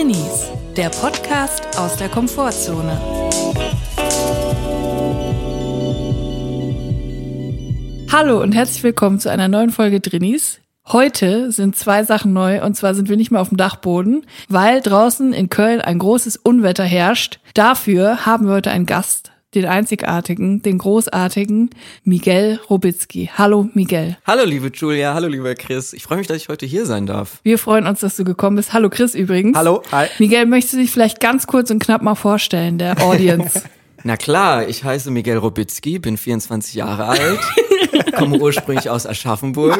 Drinnies, der Podcast aus der Komfortzone. Hallo und herzlich willkommen zu einer neuen Folge Drinnies. Heute sind zwei Sachen neu und zwar sind wir nicht mehr auf dem Dachboden, weil draußen in Köln ein großes Unwetter herrscht. Dafür haben wir heute einen Gast, den einzigartigen, den großartigen Miguel Robitzky. Hallo Miguel. Hallo liebe Julia, hallo lieber Chris. Ich freue mich, dass ich heute hier sein darf. Wir freuen uns, dass du gekommen bist. Hallo Chris übrigens. Hallo, hi. Miguel, möchtest du dich vielleicht ganz kurz und knapp mal vorstellen, der Audience? Na klar, ich heiße Miguel Robitzky, bin 24 Jahre alt, komme ursprünglich aus Aschaffenburg,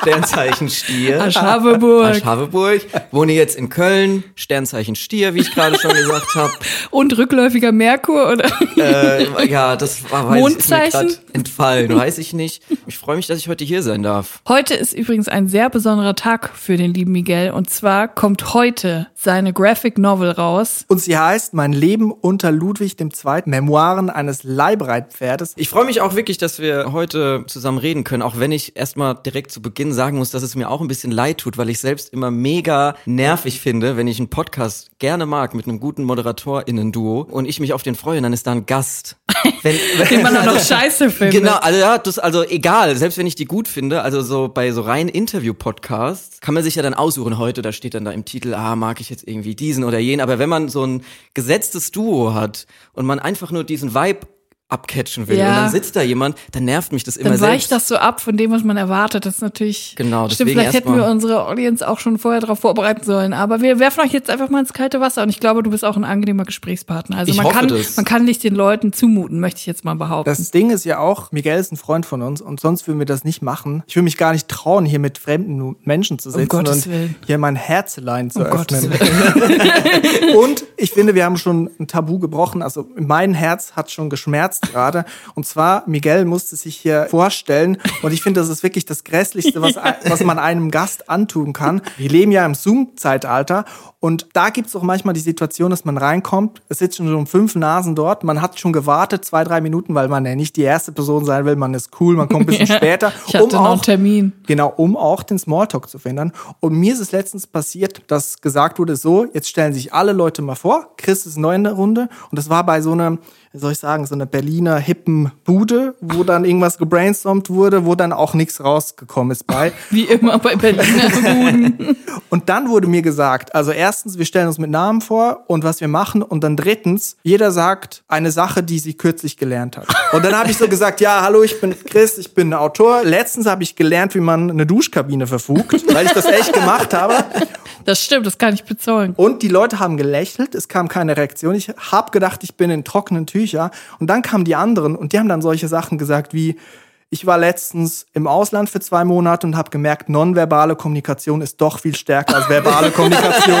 Sternzeichen Stier. Aschaffenburg. Aschaffenburg, wohne jetzt in Köln, Sternzeichen Stier, wie ich gerade schon gesagt habe. Und rückläufiger Merkur, oder? Äh, ja, das war weiß Mondzeichen? Ist mir grad entfallen, weiß ich nicht. Ich freue mich, dass ich heute hier sein darf. Heute ist übrigens ein sehr besonderer Tag für den lieben Miguel. Und zwar kommt heute seine Graphic Novel raus. Und sie heißt Mein Leben unter Ludwig II. Memoiren eines Leibreitpferdes. Ich freue mich auch wirklich, dass wir heute zusammen reden können, auch wenn ich erstmal direkt zu Beginn sagen muss, dass es mir auch ein bisschen leid tut, weil ich selbst immer mega nervig finde, wenn ich einen Podcast gerne mag mit einem guten ModeratorInnen-Duo und ich mich auf den freue, dann ist da ein Gast. Wenn, Den man auch noch scheiße findet. Genau, also ja, das also egal, selbst wenn ich die gut finde, also so bei so reinen Interview-Podcasts kann man sich ja dann aussuchen heute, da steht dann da im Titel, ah, mag ich jetzt irgendwie diesen oder jenen, aber wenn man so ein gesetztes Duo hat und man einfach nur diesen Vibe abcatchen will Ja. und dann sitzt da jemand, dann nervt mich das immer Dann selbst. weicht das so ab von dem, was man erwartet. Das ist natürlich. Genau, Stimmt, vielleicht hätten wir unsere Audience auch schon vorher darauf vorbereiten sollen. Aber wir werfen euch jetzt einfach mal ins kalte Wasser. Und ich glaube, du bist auch ein angenehmer Gesprächspartner. Also Ich man hoffe kann, das. man kann nicht den Leuten zumuten, möchte ich jetzt mal behaupten. Das Ding ist ja auch, Miguel ist ein Freund von uns und sonst würden wir das nicht machen. Ich würde mich gar nicht trauen, hier mit fremden Menschen zu sitzen Gottes und Willen. hier mein Herzelein zu Um öffnen. und ich finde, wir haben schon ein Tabu gebrochen. Also mein Herz hat schon geschmerzt gerade. Und zwar, Miguel musste sich hier vorstellen. Und ich finde, das ist wirklich das Grässlichste, was, was man einem Gast antun kann. Wir leben ja im Zoom-Zeitalter. Und da gibt es auch manchmal die Situation, dass man reinkommt, es sitzen schon fünf Nasen dort, man hat schon gewartet, zwei, drei Minuten, weil man ja nicht die erste Person sein will, man ist cool, man kommt ein bisschen Ja. später. Ich hatte noch einen Termin. Genau, um auch den Smalltalk zu verhindern. Und mir ist es letztens passiert, dass gesagt wurde, so, jetzt stellen sich alle Leute mal vor, Chris ist neu in der Runde. Und das war bei so einer, wie soll ich sagen, so einer Berliner hippen Bude, wo dann irgendwas gebrainstormt wurde, wo dann auch nichts rausgekommen ist bei. Wie immer bei Berliner Buden. Und dann wurde mir gesagt, also erstens, wir stellen uns mit Namen vor und was wir machen. Und dann drittens, jeder sagt eine Sache, die sie kürzlich gelernt hat. Und dann habe ich so gesagt, ja, hallo, ich bin Chris, ich bin Autor. Letztens habe ich gelernt, wie man eine Duschkabine verfugt, weil ich das echt gemacht habe. Das stimmt, das kann ich bezeugen. Und die Leute haben gelächelt, es kam keine Reaktion. Ich habe gedacht, ich bin in trockenen Tücher. Und dann kamen die anderen und die haben dann solche Sachen gesagt wie, ich war letztens im Ausland für zwei Monate und habe gemerkt, nonverbale Kommunikation ist doch viel stärker als verbale Kommunikation.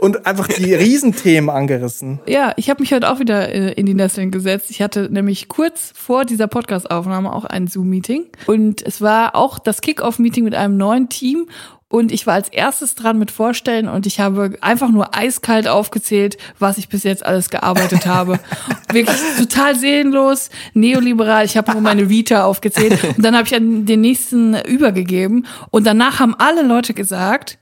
und einfach die Riesenthemen angerissen. Ja, ich habe mich heute auch wieder äh, in die Nesseln gesetzt. Ich hatte nämlich kurz vor dieser Podcast-Aufnahme auch ein Zoom-Meeting. Und es war auch das Kick-Off-Meeting mit einem neuen Team. Und ich war als erstes dran mit Vorstellen und ich habe einfach nur eiskalt aufgezählt, was ich bis jetzt alles gearbeitet habe. Wirklich total seelenlos, neoliberal. Ich habe nur meine Vita aufgezählt und dann habe ich an den nächsten übergegeben. Und danach haben alle Leute gesagt,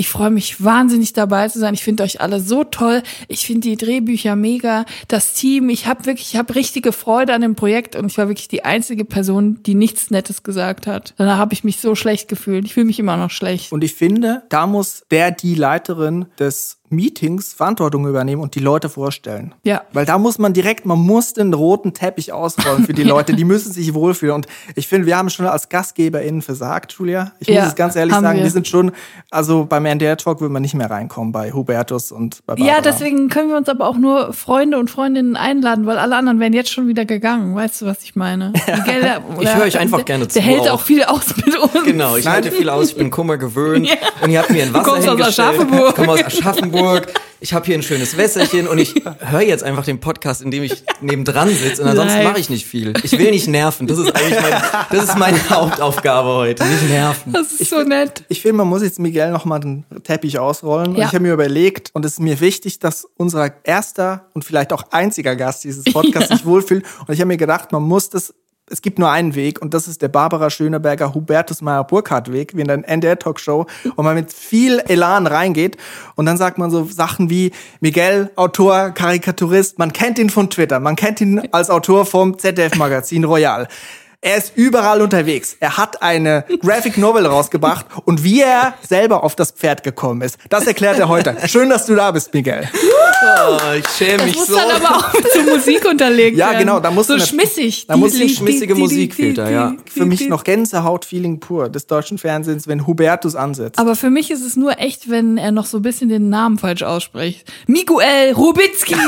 ich freue mich wahnsinnig dabei zu sein. Ich finde euch alle so toll. Ich finde die Drehbücher mega. Das Team, ich habe wirklich, ich habe richtige Freude an dem Projekt und ich war wirklich die einzige Person, die nichts Nettes gesagt hat. Danach habe ich mich so schlecht gefühlt. Ich fühle mich immer noch schlecht. Und ich finde, da muss der, die Leiterin des Meetings Verantwortung übernehmen und die Leute vorstellen. Ja. Weil da muss man direkt, man muss den roten Teppich ausrollen für die Leute, die müssen sich wohlfühlen. Und ich finde, wir haben schon als GastgeberInnen versagt, Julia. Ich Ja, muss es ganz ehrlich sagen, wir. wir sind schon, also beim NDR Talk würde man nicht mehr reinkommen bei Hubertus und bei Barbara. Ja, deswegen können wir uns aber auch nur Freunde und Freundinnen einladen, weil alle anderen wären jetzt schon wieder gegangen. Weißt du, was ich meine? Miguel, der- Ich höre euch einfach der, gerne Der zu hält auch. viel aus mit uns. Genau, ich halte viel aus, ich bin Kummer gewöhnt Ja. und ihr habt mir ein Wasser kommst aus. Aschaffenburg. Ich komme aus Aschaffenburg. Ich habe hier ein schönes Wässerchen und ich höre jetzt einfach den Podcast, in dem ich nebendran sitze und ansonsten mache ich nicht viel. Ich will nicht nerven. Das ist eigentlich mein, das ist meine Hauptaufgabe heute, nicht nerven. Das ist so nett. Ich finde, man muss jetzt Miguel noch mal den Teppich ausrollen. Ja. Und ich habe mir überlegt, und es ist mir wichtig, dass unser erster und vielleicht auch einziger Gast dieses Podcasts sich wohlfühlt. Und ich habe mir gedacht, man muss das es gibt nur einen Weg und das ist der Barbara Schöneberger Hubertus Meyer Burkhardt Weg, wie in der NDR Talkshow, wo man mit viel Elan reingeht und dann sagt man so Sachen wie Miguel, Autor, Karikaturist, man kennt ihn von Twitter, man kennt ihn als Autor vom ZDF Magazin Royal. Er ist überall unterwegs. Er hat eine Graphic Novel rausgebracht und wie er selber auf das Pferd gekommen ist, das erklärt er heute. Schön, dass du da bist, Miguel. Oh, ich schäme Das mich muss so. dann aber auch zur Musik unterlegt Ja, werden. genau, da muss so eine- schmissig. da muss Die- die- schmissige die- Musikfilter, die- ja. die- Für mich noch Gänsehaut-Feeling pur des deutschen Fernsehens, wenn Hubertus ansetzt. Aber für mich ist es nur echt, wenn er noch so ein bisschen den Namen falsch ausspricht. Miguel Rubitzky.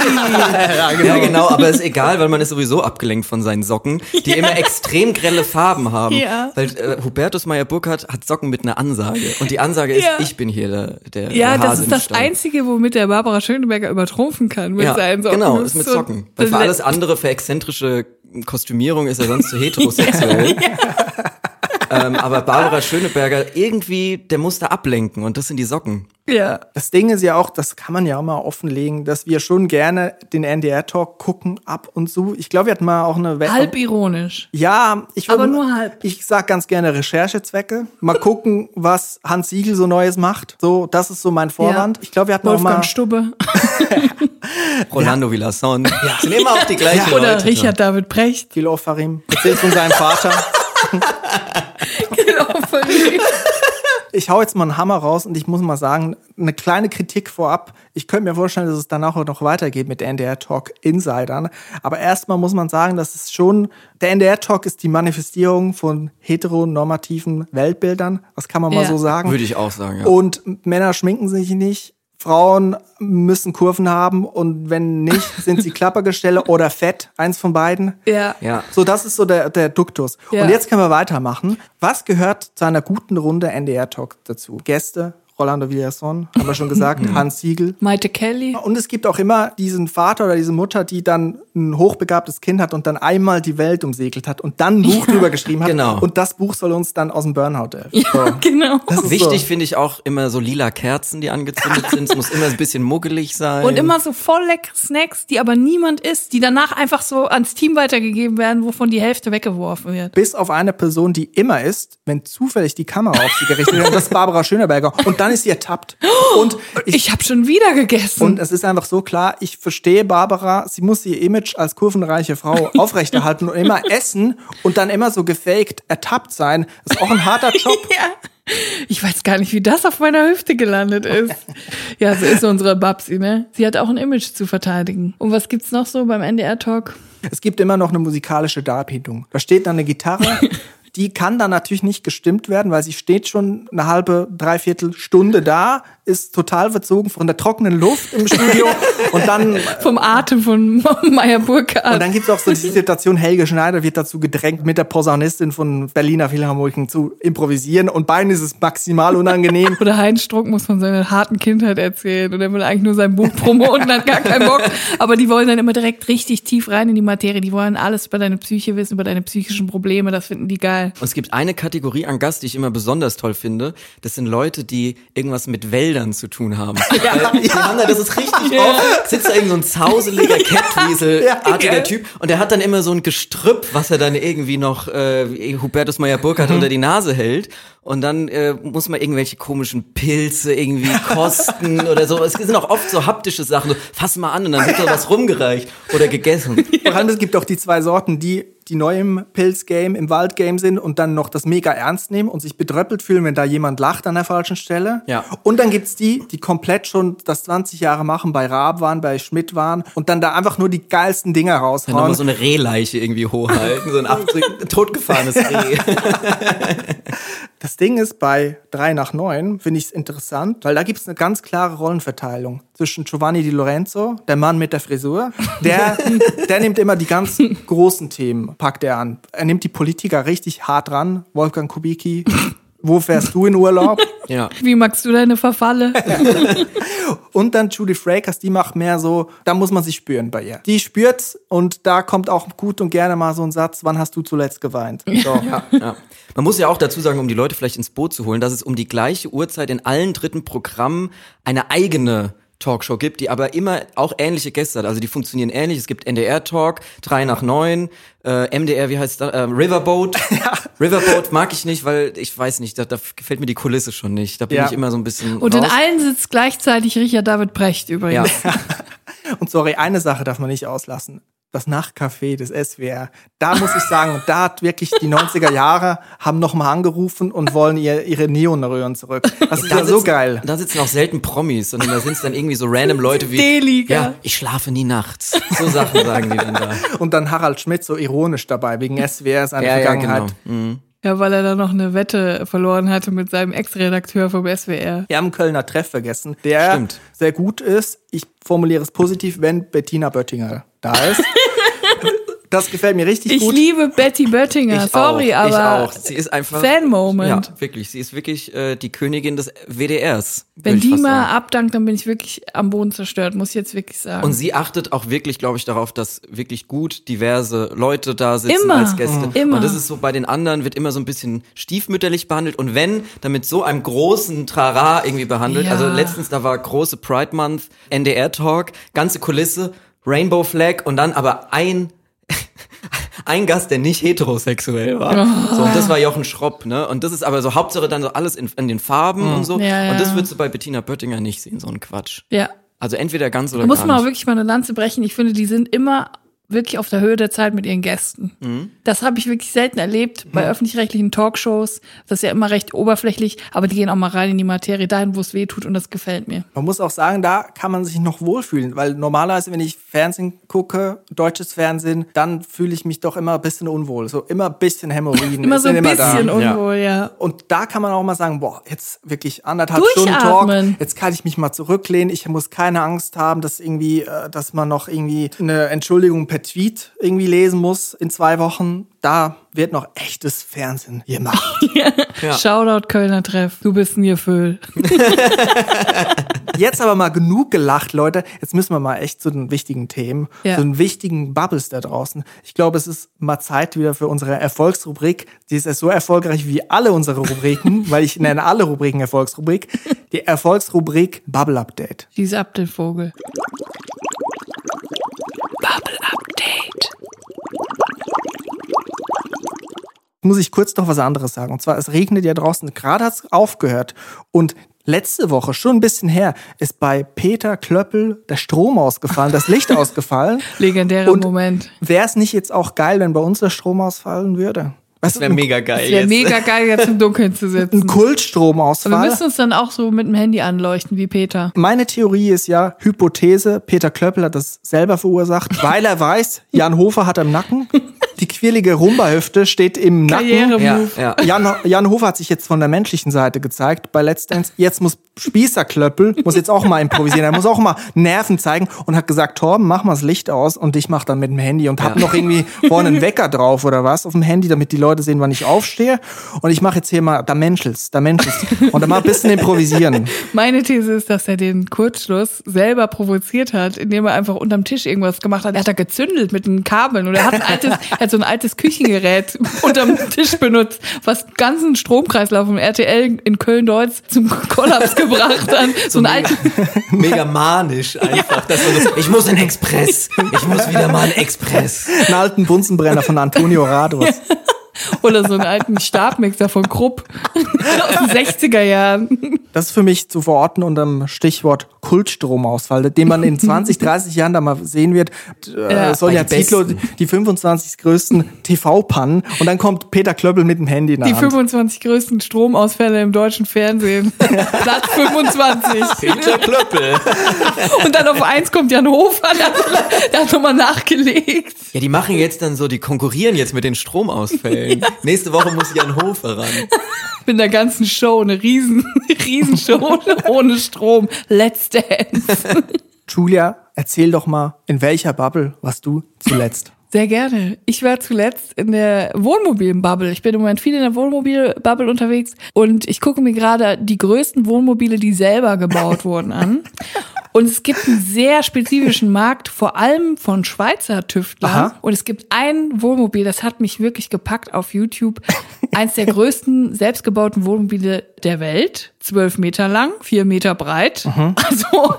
Ja, genau, aber ist egal, weil man ist sowieso abgelenkt von seinen Socken, die immer extrem grelle Farben haben. Ja. Weil äh, Hubertus Meyer Burkhardt hat Socken mit einer Ansage. Und die Ansage ist, Ja. ich bin hier der, der ja, der das ist das. Einzige, womit der Barbara Schöneberger übertrumpfen kann mit Ja, seinen Socken. genau, Das ist mit so- Socken. Weil für alles andere, für exzentrische Kostümierung ist er sonst zu heterosexuell. ähm, aber Barbara Schöneberger, irgendwie, der muss da ablenken und das sind die Socken. Ja. Das Ding ist ja auch, das kann man ja auch mal offenlegen, dass wir schon gerne den NDR-Talk gucken ab und zu. Ich glaube, wir hatten mal auch eine We- Halb ironisch. Ja, ich Aber würd- nur halb. Ich sag ganz gerne Recherchezwecke. Mal gucken, was Hans Siegel so Neues macht. So, das ist so mein Vorwand. Ja. Ich glaube, wir hatten auch mal Wolfgang Stubbe Rolando Villasson. Sind immer auch die gleichen oder Leute. Richard David Precht. Kilo Farim. Erzählt von seinem Vater. Genau, von ihm. Ich hau jetzt mal einen Hammer raus und ich muss mal sagen, eine kleine Kritik vorab. Ich könnte mir vorstellen, dass es danach auch noch weitergeht mit der NDR Talk Insidern. Aber erstmal muss man sagen, dass es schon, der NDR Talk ist die Manifestierung von heteronormativen Weltbildern. Das kann man mal Ja. so sagen. Würde ich auch sagen, ja. Und Männer schminken sich nicht. Frauen müssen Kurven haben und wenn nicht, sind sie Klappergestelle oder fett. Eins von beiden. Ja. Ja. So, das ist so der, der Duktus. Ja. Und jetzt können wir weitermachen. Was gehört zu einer guten Runde NDR-Talk dazu? Gäste, Rolando Villasson, haben wir schon gesagt, Hans Siegel. Maite Kelly. Und es gibt auch immer diesen Vater oder diese Mutter, die dann ein hochbegabtes Kind hat und dann einmal die Welt umsegelt hat und dann ein Buch drüber geschrieben hat. Genau. Und das Buch soll uns dann aus dem Burnout helfen. So. Genau. Das ist Wichtig so. finde ich auch immer so lila Kerzen, die angezündet sind. Es muss immer ein bisschen muggelig sein. Und immer so voll leckere Snacks, die aber niemand isst, die danach einfach so ans Team weitergegeben werden, wovon die Hälfte weggeworfen wird. Bis auf eine Person, die immer ist, wenn zufällig die Kamera auf sie gerichtet wird, und das ist Barbara Schöneberger. Und dann ist sie ertappt. Und ich, Ich habe schon wieder gegessen. Und es ist einfach so klar, ich verstehe Barbara, sie muss ihr Image als kurvenreiche Frau aufrechterhalten und immer essen und dann immer so gefaked ertappt sein. Das ist auch ein harter Job. ja. Ich weiß gar nicht, wie das auf meiner Hüfte gelandet ist. Ja, so ist unsere Babsi, ne? Sie hat auch ein Image zu verteidigen. Und was gibt's noch so beim NDR-Talk? Es gibt immer noch eine musikalische Darbietung. Da steht dann eine Gitarre. Die kann dann natürlich nicht gestimmt werden, weil sie steht schon eine halbe, dreiviertel Stunde da, ist total verzogen von der trockenen Luft im Studio und dann Vom Atem von Meyer Burkhardt. Und dann gibt's auch so die Situation, Helge Schneider wird dazu gedrängt, mit der Posaunistin von Berliner Philharmoniken zu improvisieren. Und beiden ist es maximal unangenehm. Oder Heinz Struck muss von seiner harten Kindheit erzählen und er will eigentlich nur sein Buch promoten hat gar keinen Bock. Aber die wollen dann immer direkt richtig tief rein in die Materie. Die wollen alles über deine Psyche wissen, über deine psychischen Probleme. Das finden die geil. Und es gibt eine Kategorie an Gast, die ich immer besonders toll finde. Das sind Leute, die irgendwas mit Wäldern zu tun haben. Ja, die haben da, das ist richtig oft, sitzt da irgend so ein zauseliger Catweasel-artiger geil. Typ und der hat dann immer so ein Gestrüpp, was er dann irgendwie noch äh, Hubertus Meyer-Burkhardt unter die Nase hält. Und dann äh, muss man irgendwelche komischen Pilze irgendwie kosten oder so. Es sind auch oft so haptische Sachen. So, fass mal an und dann wird da was rumgereicht oder gegessen. Vor allem, es gibt auch die zwei Sorten, die, die neu im Pilzgame, im Waldgame sind und dann noch das mega ernst nehmen und sich bedröppelt fühlen, wenn da jemand lacht an der falschen Stelle. Ja. Und dann gibt's die, die komplett schon das 20 Jahre machen, bei Raab waren, bei Schmidt waren und dann da einfach nur die geilsten Dinger Dann raushauen. nochmal so eine Rehleiche irgendwie hochhalten, so ein totgefahrenes Reh. Das Ding ist, bei 3 nach 9 finde ich es interessant, weil da gibt es eine ganz klare Rollenverteilung zwischen Giovanni Di Lorenzo, der Mann mit der Frisur, der, der nimmt immer die ganz großen Themen, packt er an. Er nimmt die Politiker richtig hart ran. Wolfgang Kubicki, wo fährst du in Urlaub? Ja. Wie magst du deine Verfalle? Und dann Judy Frakers, die macht mehr so, da muss man sich spüren bei ihr. Die spürt's und da kommt auch gut und gerne mal so ein Satz, wann hast du zuletzt geweint? So. Ja. Man muss ja auch dazu sagen, um die Leute vielleicht ins Boot zu holen, dass es um die gleiche Uhrzeit in allen dritten Programmen eine eigene Talkshow gibt, die aber immer auch ähnliche Gäste hat. Also die funktionieren ähnlich. Es gibt NDR Talk, 3 nach 9, äh, MDR, wie heißt das? Äh, Riverboat. Riverboat mag ich nicht, weil ich weiß nicht, da, da gefällt mir die Kulisse schon nicht. Da bin Ja. ich immer so ein bisschen. Und in raus. allen sitzt gleichzeitig Richard David Brecht ja. übrigens. Und sorry, eine Sache darf man nicht auslassen. Das Nachtcafé des SWR. Da muss ich sagen, da hat wirklich die 90er Jahre haben nochmal angerufen und wollen ihr, ihre Neonröhren zurück. Das ist ja so sitzen- geil. Da sitzen auch selten Promis, sondern da sind es dann irgendwie so random Leute wie. D-Liga. Ja, ich schlafe nie nachts. So Sachen sagen die dann da. Und dann Harald Schmidt so ironisch dabei, wegen SWR seine Ja, ja, Vergangenheit. genau. Mhm. Ja, weil er da noch eine Wette verloren hatte mit seinem Ex-Redakteur vom SWR. Wir haben einen Kölner Treff vergessen, der Stimmt. sehr gut ist. Ich formuliere es positiv, wenn Bettina Böttinger da ist. das gefällt mir richtig Ich gut. liebe Betty Böttinger, Ich sorry, auch, aber ich auch. Sie ist einfach Fan-Moment. Ja, wirklich. Sie ist wirklich äh, die Königin des WDRs. Wenn ich die mal abdankt, dann bin ich wirklich am Boden zerstört, muss ich jetzt wirklich sagen. Und sie achtet auch wirklich, glaube ich, darauf, dass wirklich gut diverse Leute da sitzen Immer. als Gäste. Mhm. Immer. Und das ist so bei den anderen wird immer so ein bisschen stiefmütterlich behandelt. Und wenn, dann mit so einem großen Trara irgendwie behandelt. Ja. Also letztens, da war große Pride Month, NDR Talk, ganze Kulisse, Rainbow Flag und dann aber ein ein Gast, der nicht heterosexuell war. Oh. So, und das war Jochen Schropp, ne? Und das ist aber so Hauptsache dann so alles in, in den Farben und so. Mhm. Ja, ja. Und das würdest du bei Bettina Böttinger nicht sehen, so ein Quatsch. ja. Also entweder ganz oder Da muss gar man auch nicht. wirklich mal eine Lanze brechen. Ich finde, die sind immer wirklich auf der Höhe der Zeit mit ihren Gästen. Mhm. Das habe ich wirklich selten erlebt bei öffentlich-rechtlichen Talkshows. Das ist ja immer recht oberflächlich, aber die gehen auch mal rein in die Materie, dahin, wo es weh tut und das gefällt mir. Man muss auch sagen, da kann man sich noch wohlfühlen, weil normalerweise, wenn ich Fernsehen gucke, deutsches Fernsehen, dann fühle ich mich doch immer ein bisschen unwohl. So immer ein bisschen Hämorrhoiden. Immer so ein bisschen da. unwohl, ja. Und da kann man auch mal sagen, boah, jetzt wirklich anderthalb. Stunden Talk, jetzt kann ich mich mal zurücklehnen, ich muss keine Angst haben, dass irgendwie, äh, dass man noch irgendwie eine Entschuldigung per Tweet irgendwie lesen muss in zwei Wochen. Da wird noch echtes Fernsehen gemacht. Ja. Shoutout Kölner Treff. Du bist ein Gefühl. Jetzt aber mal genug gelacht, Leute. Jetzt müssen wir mal echt zu den wichtigen Themen, Ja. zu den wichtigen Bubbles da draußen. Ich glaube, es ist mal Zeit wieder für unsere Erfolgsrubrik. Die ist ja so erfolgreich wie alle unsere Rubriken, weil ich nenne alle Rubriken Erfolgsrubrik. Die Erfolgsrubrik Bubble Update. Schieß ab den Vogel. Bubble Update. muss ich kurz noch was anderes sagen. Und zwar, es regnet ja draußen. Gerade hat es aufgehört. Und letzte Woche, schon ein bisschen her, ist bei Peter Klöppel der Strom ausgefallen, das Licht ausgefallen. Legendärer Und Moment. Wäre es nicht jetzt auch geil, wenn bei uns der Strom ausfallen würde? Weißt Das wäre mega geil. Es wäre mega geil, jetzt im Dunkeln zu Ein sitzen. Wir Kultstromausfall. müssen uns dann auch so mit dem Handy anleuchten wie Peter. Meine Theorie ist ja, Hypothese, Peter Klöppel hat das selber verursacht, weil er weiß, Jan Hofer hat im Nacken. Die quirlige Rumba-Hüfte steht im Nacken. Ja, ja. Jan, Jan Hofer hat sich jetzt von der menschlichen Seite gezeigt bei Let's Dance. Jetzt muss Spießerklöppel, muss jetzt auch mal improvisieren. Er muss auch mal Nerven zeigen und hat gesagt, Torben, mach mal das Licht aus und ich mach dann mit dem Handy und hab Ja. noch irgendwie vorne einen Wecker drauf oder was auf dem Handy, damit die Leute sehen, wann ich aufstehe. Und ich mache jetzt hier mal, da menschelst, da menschelst. Und dann mal ein bisschen improvisieren. Meine These ist, dass er den Kurzschluss selber provoziert hat, indem er einfach unterm Tisch irgendwas gemacht hat. Er hat da gezündelt mit den Kabeln oder er hat, ein altes, hat so ein altes Küchengerät unterm Tisch benutzt, was den ganzen Stromkreislauf im RTL in Köln-Deutz zum Kollaps gebracht hat. So, ein mega, altes, mega manisch einfach. Man so, ich muss in Express. Ich muss wieder mal in Express. Einen alten Bunsenbrenner von Antonio Rados. Oder so einen alten Stabmixer von Krupp aus den 60er Jahren. Das ist für mich zu verorten unter dem Stichwort Kultstromausfall, den man in 20, 30 Jahren da mal sehen wird. Äh, Ja. Sonja Bei die Zietlow, Besten. die 25 größten TV-Pannen und dann kommt Peter Klöppel mit dem Handy der Die Hand. 25 größten Stromausfälle im deutschen Fernsehen. Platz 25. Peter Klöppel. Und dann auf eins kommt Jan Hofer, der hat nochmal nachgelegt. Ja, die machen jetzt dann so, die konkurrieren jetzt mit den Stromausfällen. Nächste Woche muss Jan Hofer ran. Mit der ganzen Show, eine riesen, Riesenshow ohne Strom. Let's Dance. Julia, erzähl doch mal, in welcher Bubble warst du zuletzt? Sehr gerne. Ich war zuletzt in der Wohnmobilen-Bubble. Ich bin im Moment viel in der Wohnmobil-Bubble unterwegs und ich gucke mir gerade die größten Wohnmobile, die selber gebaut wurden, an. Und es gibt einen sehr spezifischen Markt, vor allem von Schweizer Tüftlern. Aha. Und es gibt ein Wohnmobil, das hat mich wirklich gepackt auf YouTube. Eins der größten selbstgebauten Wohnmobile der Welt. Zwölf Meter lang, vier Meter breit. Mhm. Also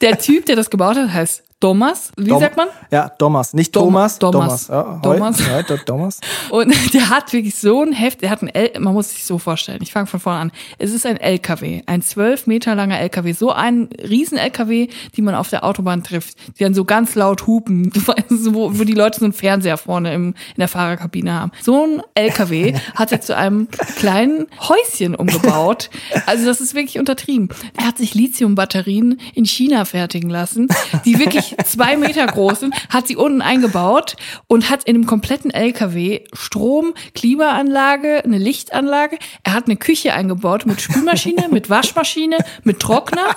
der Typ, der das gebaut hat, heißt Thomas. Wie Dom- sagt man? Ja, Thomas, nicht Dom- Thomas. Thomas. Ja, Thomas. Ja, Thomas. Und der hat wirklich so ein Heft, der hat ein L, man muss sich so vorstellen, ich fange von vorne an. Es ist ein LKW, ein zwölf Meter langer LKW, so ein riesen LKW, die man auf der Autobahn trifft, die dann so ganz laut hupen, wo, wo die Leute so einen Fernseher vorne im, in der Fahrerkabine haben. So ein LKW hat er zu einem kleinen Häuschen umgebaut. Also das ist wirklich untertrieben. Er hat sich Lithiumbatterien in China fertigen lassen, die wirklich zwei Meter groß sind, hat sie unten eingebaut und hat in einem kompletten LKW Strom, Klimaanlage, eine Lichtanlage. Er hat eine Küche eingebaut mit Spülmaschine, mit Waschmaschine, mit Trockner,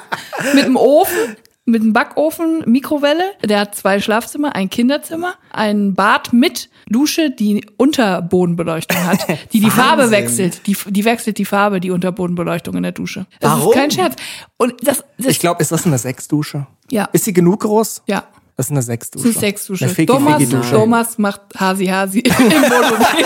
mit einem Ofen. Mit einem Backofen, Mikrowelle. Der hat zwei Schlafzimmer, ein Kinderzimmer, ein Bad mit Dusche, die Unterbodenbeleuchtung hat, die die Farbe wechselt. Die, die wechselt die Farbe, die Unterbodenbeleuchtung in der Dusche. Das Warum? ist kein Scherz. Und das, das Ich glaube, ist das eine Sechsdusche? Ja. Ist sie genug groß? ja. Das ist eine Sechsdusche. Das ist Sexdusche. Eine Fiki Thomas, Fiki Dusche. Thomas macht Hasi Hasi im Wohnmobil.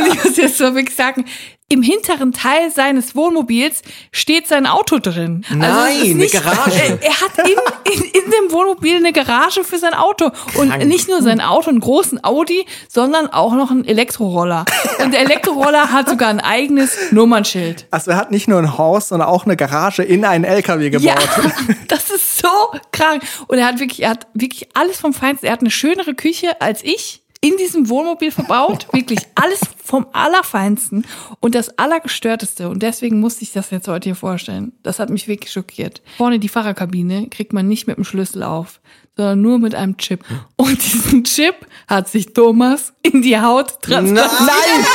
Und ich muss jetzt so wirklich sagen, im hinteren Teil seines Wohnmobils steht sein Auto drin. Also Nein, ist eine Garage. Er, er hat in, in, in dem Wohnmobil eine Garage für sein Auto. Und Krank. nicht nur sein Auto, einen großen Audi, sondern auch noch einen Elektroroller. Und der Elektroroller hat sogar ein eigenes Nummernschild. Also er hat nicht nur ein Haus, sondern auch eine Garage in einen LKW gebaut. Ja, das ist so krank. Und er hat wirklich, er hat wirklich alles vom Feinsten. Er hat eine schönere Küche als ich in diesem Wohnmobil verbaut. Wirklich alles vom Allerfeinsten und das Allergestörteste. Und deswegen musste ich das jetzt heute hier vorstellen. Das hat mich wirklich schockiert. Vorne die Fahrerkabine kriegt man nicht mit dem Schlüssel auf, sondern nur mit einem Chip. Und diesen Chip hat sich Thomas in die Haut transportiert. Nein!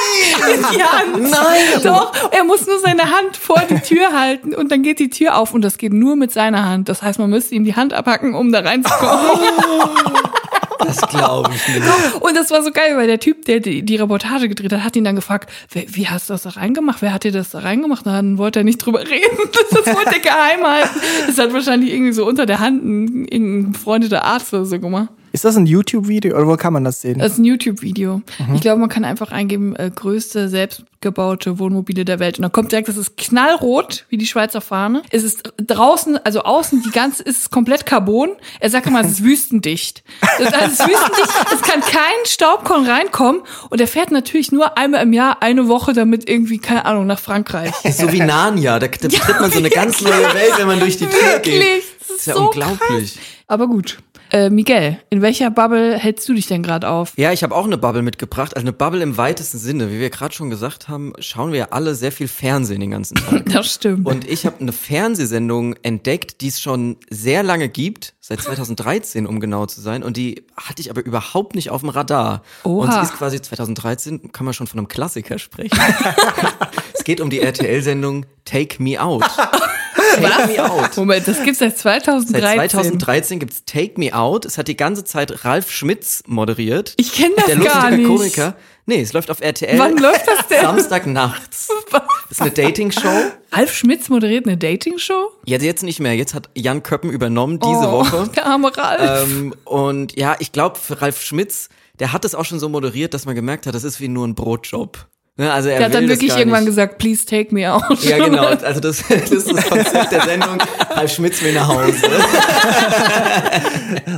In die Hand. Nein! Doch, er muss nur seine Hand vor die Tür halten und dann geht die Tür auf und das geht nur mit seiner Hand. Das heißt, man müsste ihm die Hand abhacken, um da reinzukommen. Das glaube ich nicht. Und das war so geil, weil der Typ, der die, die Reportage gedreht hat, hat ihn dann gefragt, "Wer- wie hast du das da reingemacht? Wer hat dir das da reingemacht? Dann wollte er nicht drüber reden. Das wollte er geheim halten. Das hat wahrscheinlich irgendwie so unter der Hand ein, irgendein befreundeter Arzt oder so gemacht. Ist das ein YouTube-Video oder wo kann man das sehen? Das ist ein YouTube-Video. Ich glaube, man kann einfach eingeben, äh, größte selbstgebaute Wohnmobile der Welt. Und dann kommt direkt, das ist knallrot, wie die Schweizer Fahne. Es ist draußen, also außen, die ganze, ist es komplett Carbon. Er sagt immer, es ist wüstendicht. Das heißt, es ist wüstendicht, es kann kein Staubkorn reinkommen. Und er fährt natürlich nur einmal im Jahr eine Woche damit irgendwie, keine Ahnung, nach Frankreich. Ist so wie Narnia, da, da tritt man so eine ganz neue Welt, wenn man durch die Tür geht. Wirklich, das Das ist ist ja so unglaublich. Aber gut. Äh, Miguel, in welcher Bubble hältst du dich denn gerade auf? Ja, ich habe auch eine Bubble mitgebracht. Also eine Bubble im weitesten Sinne. Wie wir gerade schon gesagt haben, schauen wir ja alle sehr viel Fernsehen den ganzen Tag. Das stimmt. Und ich habe eine Fernsehsendung entdeckt, die es schon sehr lange gibt, seit 2013, um genau zu sein. Und die hatte ich aber überhaupt nicht auf dem Radar. Oha. Und sie ist quasi 2013, kann man schon von einem Klassiker sprechen. es geht um die RTL-Sendung Take Me Out. Take Me Out. Moment, das gibt's seit 2013. Seit 2013 gibt's Take Me Out. Es hat die ganze Zeit Ralf Schmitz moderiert. Ich kenn das Der gar lustige nicht. Komiker. Nee, es läuft auf RTL. Wann läuft das denn? Samstagnachts. Das ist eine Dating-Show. Ralf Schmitz moderiert eine Dating-Show? Jetzt, jetzt nicht mehr. Jetzt hat Jan Köppen übernommen diese oh, Woche. Der arme Ralf. Ähm, und ja, ich glaube, für Ralf Schmitz, der hat es auch schon so moderiert, dass man gemerkt hat, das ist wie nur ein Brotjob. Ne, also er der hat dann wirklich irgendwann nicht. gesagt, please take me out. Ja, genau. Also das, das ist das Konzept der Sendung. Ralf Schmitz will nach Hause.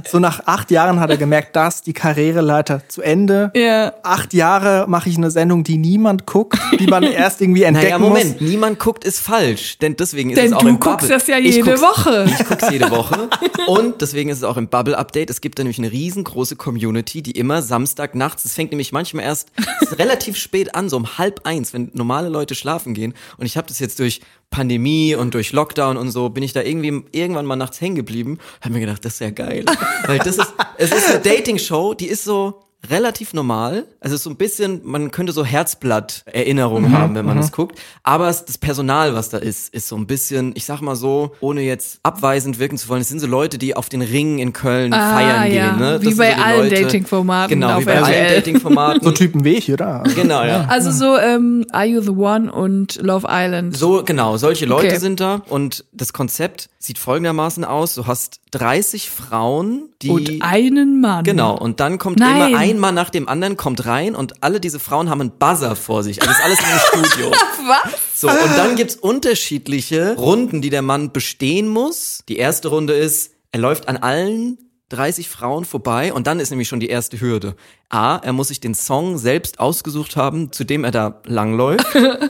So nach acht Jahren hat er gemerkt, dass die Karriereleiter zu Ende. Ja. Acht Jahre mache ich eine Sendung, die niemand guckt, die man erst irgendwie entdecken Naja, Moment, muss. niemand guckt ist falsch, denn deswegen ist Denn es auch du im guckst Bubble. das ja Ich jede guck's- Woche. Ich guck's jede Woche und deswegen ist es auch im Bubble Update. Es gibt da nämlich eine riesengroße Community, die immer Samstag nachts, es fängt nämlich manchmal erst relativ spät an, so um halb eins, wenn normale Leute schlafen gehen und ich habe das jetzt durch Pandemie und durch Lockdown und so bin ich da irgendwie irgendwann mal nachts hängen geblieben, hab mir gedacht, das ist ja geil, weil das ist es ist eine Dating Show, die ist so relativ normal. Also es ist so ein bisschen, man könnte so Herzblatt-Erinnerungen haben, wenn man es guckt. Aber es, das Personal, was da ist, ist so ein bisschen, ich sag mal so, ohne jetzt abweisend wirken zu wollen, es sind so Leute, die auf den Ring in Köln Ah, feiern ja. gehen. Ne? Wie Das sind bei so die allen Leute- Dating-Formaten Genau, auf wie bei allen RTL. Dating-Formaten. So Typen wie ich, oder? Genau, ja. Also so ähm, Are You the One und Love Island. So, genau, solche Leute Okay. sind da. Und das Konzept sieht folgendermaßen aus. Du hast 30 Frauen, die... und einen Mann. Genau, und dann kommt Nein. immer ein Mann nach dem anderen, kommt rein und alle diese Frauen haben einen Buzzer vor sich. Also ist alles in einem Studio. Was? So, und dann gibt's unterschiedliche Runden, die der Mann bestehen muss. Die erste Runde ist, er läuft an allen 30 Frauen vorbei und dann ist nämlich schon die erste Hürde. A, er muss sich den Song selbst ausgesucht haben, zu dem er da langläuft.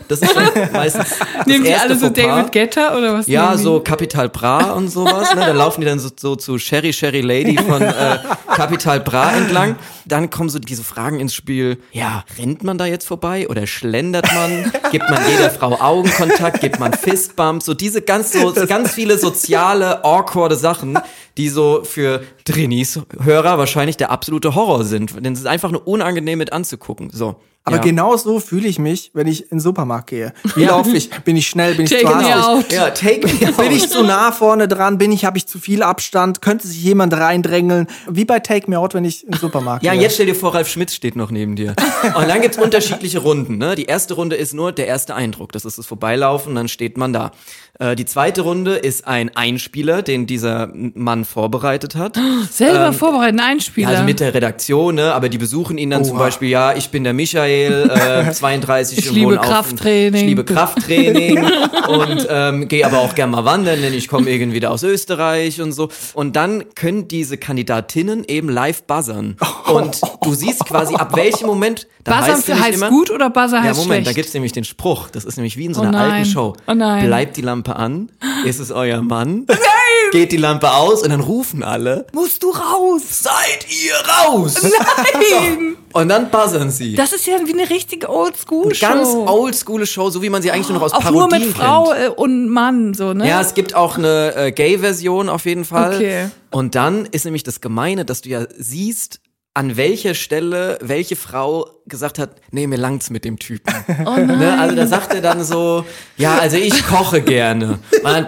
Das ist schon meistens Nehmen die alle so Fauxpas. David Guetta oder was? Ja, so Capital Bra und sowas. Ne? Da laufen die dann so, so zu Sherry Sherry Lady von äh, Capital Bra entlang. Dann kommen so diese Fragen ins Spiel. Ja, rennt man da jetzt vorbei oder schlendert man? Gibt man jeder Frau Augenkontakt? Gibt man Fistbumps? So diese ganz so ganz viele soziale awkwarde Sachen, die so für Drinis Hörer wahrscheinlich der absolute Horror sind. Denn es ist einfach nur unangenehm mit anzugucken. So. Aber ja. genau so fühle ich mich, wenn ich in den Supermarkt gehe. Wie laufe ich? Bin ich schnell? Bin ich Take zu hastig? Ja, take me out. Bin ich zu nah vorne dran? Bin ich, habe ich zu viel Abstand? Könnte sich jemand reindrängeln? Wie bei Take Me Out, wenn ich in den Supermarkt Ja, gehe. und jetzt stell dir vor, Ralf Schmitz steht noch neben dir. Und dann gibt's unterschiedliche Runden. Ne? Die erste Runde ist nur der erste Eindruck. Das ist das Vorbeilaufen, dann steht man da. Äh, die zweite Runde ist ein Einspieler, den dieser Mann vorbereitet hat. Selber vorbereiten, Einspieler. Also mit der Redaktion, ne? aber die besuchen ihn dann zum Oha. Beispiel, ja, ich bin der Michael, äh, 32, Ich liebe Krafttraining. Ich liebe Krafttraining und ähm, gehe aber auch gerne mal wandern, denn ich komme irgendwie da aus Österreich und so. Und dann können diese Kandidatinnen eben live buzzern. Und du siehst quasi, ab welchem Moment, da Buzzer heißt heißt immer, gut oder Buzzer ja, heißt Moment, da schlecht? gibt's nämlich den Spruch. Das ist nämlich wie in so Oh einer nein. alten Show. Oh nein. Bleibt die Lampe an? Ist es euer Mann? Nein! Geht die Lampe aus und dann rufen alle. Musst du raus. Seid ihr raus? Nein. Und dann buzzern sie. Das ist ja wie eine richtige Oldschool-Show. Ganz oldschoole Show, so wie man sie eigentlich nur noch aus Auch nur Parodien mit Frau kennt. äh, und Mann, so, ne? Ja, es gibt auch eine äh, Gay-Version auf jeden Fall. Okay. Und dann ist nämlich das Gemeine, dass du ja siehst, an welcher Stelle welche Frau gesagt hat, nee, mir langt's mit dem Typen. Oh. Ne? Also da sagt er dann so, ja, also ich koche gerne. Man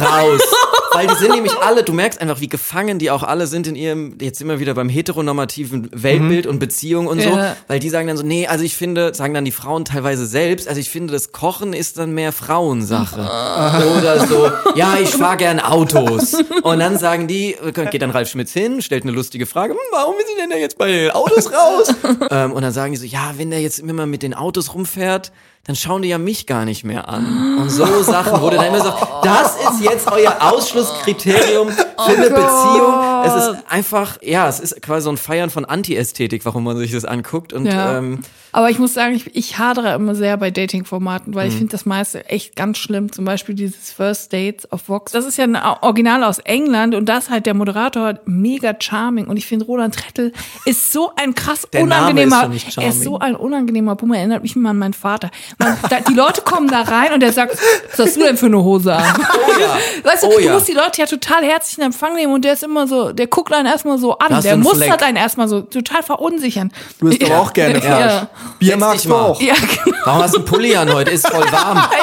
raus. Weil die sind nämlich alle, du merkst einfach, wie gefangen die auch alle sind in ihrem, jetzt sind wir wieder beim heteronormativen Weltbild und Beziehung und so. Ja. Weil die sagen dann so, nee, also ich finde, sagen dann die Frauen teilweise selbst, also ich finde, das Kochen ist dann mehr Frauensache. Oder so, ja, ich fahre gern Autos. Und dann sagen die, geht dann Ralf Schmitz hin, stellt eine lustige Frage, hm, warum ist denn der jetzt bei den Autos raus? ähm, und dann sagen die so, ja, wenn der jetzt immer mit den Autos rumfährt, dann schauen die ja mich gar nicht mehr an. Und so Sachen, wo du dann immer sagst, das ist jetzt euer Ausschlusskriterium für eine Beziehung. Es ist einfach, ja, es ist quasi so ein Feiern von Anti-Ästhetik, warum man sich das anguckt. Und Ja. ähm, Aber ich muss sagen, ich, ich hadere immer sehr bei Dating-Formaten, weil ich Mhm. finde das meiste echt ganz schlimm. Zum Beispiel dieses First Dates auf Vox. Das ist ja ein Original aus England und das halt der Moderator mega charming. Und ich finde, Roland Trettel ist so ein krass Der Name unangenehmer. ist er ist so ein unangenehmer Bummer. Erinnert mich immer an meinen Vater. Man, da, die Leute kommen da rein und der sagt, was hast du denn für eine Hose an? oh ja, Weißt du, oh du ja. musst die Leute ja total herzlich in Empfang nehmen und der ist immer so, der guckt einen erstmal so an, der einen mustert Fleck. einen erstmal so total verunsichern. Du bist doch auch gerne Ja. Bier Setz magst dich du mal. auch. Ja, genau. Warum hast du einen Pulli an? Heute ist voll warm.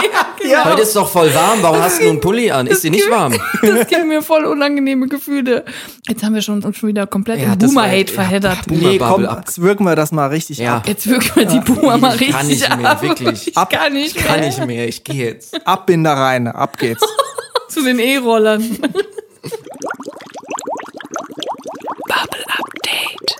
Ja. Heute ist doch voll warm. Warum hast du nur einen Pulli an? Ist dir nicht warm? Das gibt mir voll unangenehme Gefühle. Jetzt haben wir schon, uns schon wieder komplett Ja, war- Boomer-Hate ja, verheddert. Boomer- Nee, komm, ab. jetzt wirken wir das mal richtig Ja. ab. Jetzt wirken wir die Boomer mal ich kann richtig nicht mehr, ab. wirklich. Ich kann nicht Ich kann mehr. nicht mehr. Ich gehe jetzt. Ab in der Reine, ab geht's. Zu den E-Rollern. Bubble Update.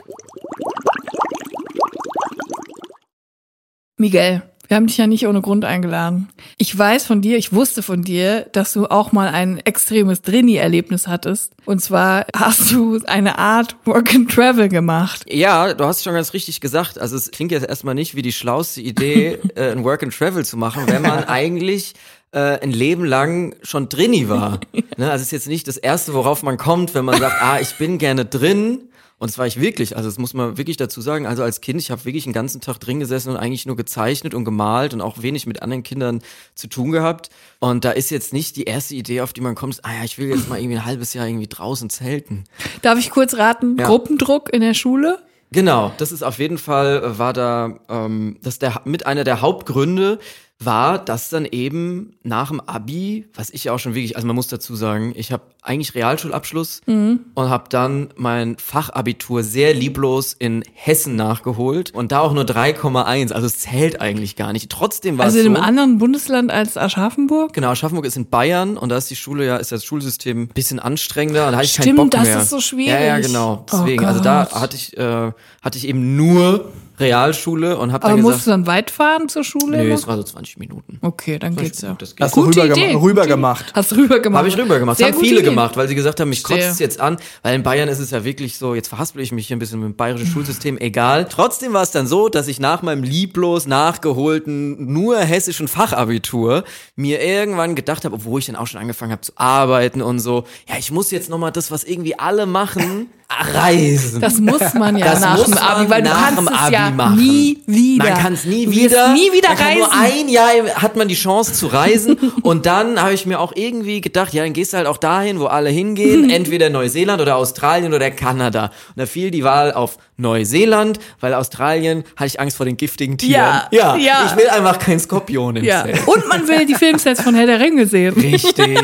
Miguel, wir haben dich ja nicht ohne Grund eingeladen. Ich weiß von dir, ich wusste von dir, dass du auch mal ein extremes Drini-Erlebnis hattest. Und zwar hast du eine Art Work and Travel gemacht. Ja, du hast schon ganz richtig gesagt. Also es klingt jetzt erstmal nicht wie die schlauste Idee, äh, ein Work and Travel zu machen, wenn man eigentlich äh, ein Leben lang schon drinni war. Ne? Also es ist jetzt nicht das Erste, worauf man kommt, wenn man sagt, ah, ich bin gerne drin. Und das war ich wirklich, also das muss man wirklich dazu sagen. Also als Kind, ich habe wirklich den ganzen Tag drin gesessen und eigentlich nur gezeichnet und gemalt und auch wenig mit anderen Kindern zu tun gehabt. Und da ist jetzt nicht die erste Idee, auf die man kommt, ah ja, ich will jetzt mal irgendwie ein halbes Jahr irgendwie draußen zelten. Darf ich kurz raten? Ja. Gruppendruck in der Schule? Genau, das ist auf jeden Fall, äh, war da, ähm, das ist der, mit einer der Hauptgründe, war, dass dann eben nach dem Abi, was ich ja auch schon wirklich, also man muss dazu sagen, ich habe eigentlich Realschulabschluss Mhm. und habe dann mein Fachabitur sehr lieblos in Hessen nachgeholt und da auch nur 3,1, also es zählt eigentlich gar nicht. Trotzdem war Also es in so, einem anderen Bundesland als Aschaffenburg? Genau, Aschaffenburg ist in Bayern und da ist die Schule ja, ist das Schulsystem ein bisschen anstrengender und da hatte ich keinen Stimmt, Bock das mehr. ist so schwierig. Ja, ja, genau. Oh Deswegen, also da hatte ich, äh, hatte ich eben nur Realschule und habe Aber dann musst du gesagt, dann weit fahren zur Schule? nee, noch? es war so 20 Minuten. Okay, dann geht's ja. Das geht. Hast du Gute rüber, Idee. rüber gemacht. Hast du rüber gemacht? Habe ich rüber gemacht. Sehr Das haben gute viele Idee. gemacht, weil sie gesagt haben, mich kotzt Verstehe. es jetzt an. Weil in Bayern ist es ja wirklich so, jetzt verhaspel ich mich hier ein bisschen mit dem bayerischen Schulsystem, egal. Trotzdem war es dann so, dass ich nach meinem lieblos nachgeholten, nur hessischen Fachabitur mir irgendwann gedacht habe, obwohl ich dann auch schon angefangen habe zu arbeiten und so, ja, ich muss jetzt nochmal das, was irgendwie alle machen, reisen. Das muss man ja Das nach dem Abi, weil du kannst dem es Abi ja machen. nie wieder. Man kann es nie wieder. nie wieder reisen. Nur ein Jahr hat man die Chance zu reisen. und dann habe ich mir auch irgendwie gedacht, ja, dann gehst du halt auch dahin, wo alle hingehen. entweder Neuseeland oder Australien oder Kanada. Und da fiel die Wahl auf Neuseeland, weil Australien hatte ich Angst vor den giftigen Tieren. Ja, ja, ja. ich will einfach keinen Skorpion im ja. Zelt. Und man will die Filmsets von Herr der Ringe sehen. Richtig.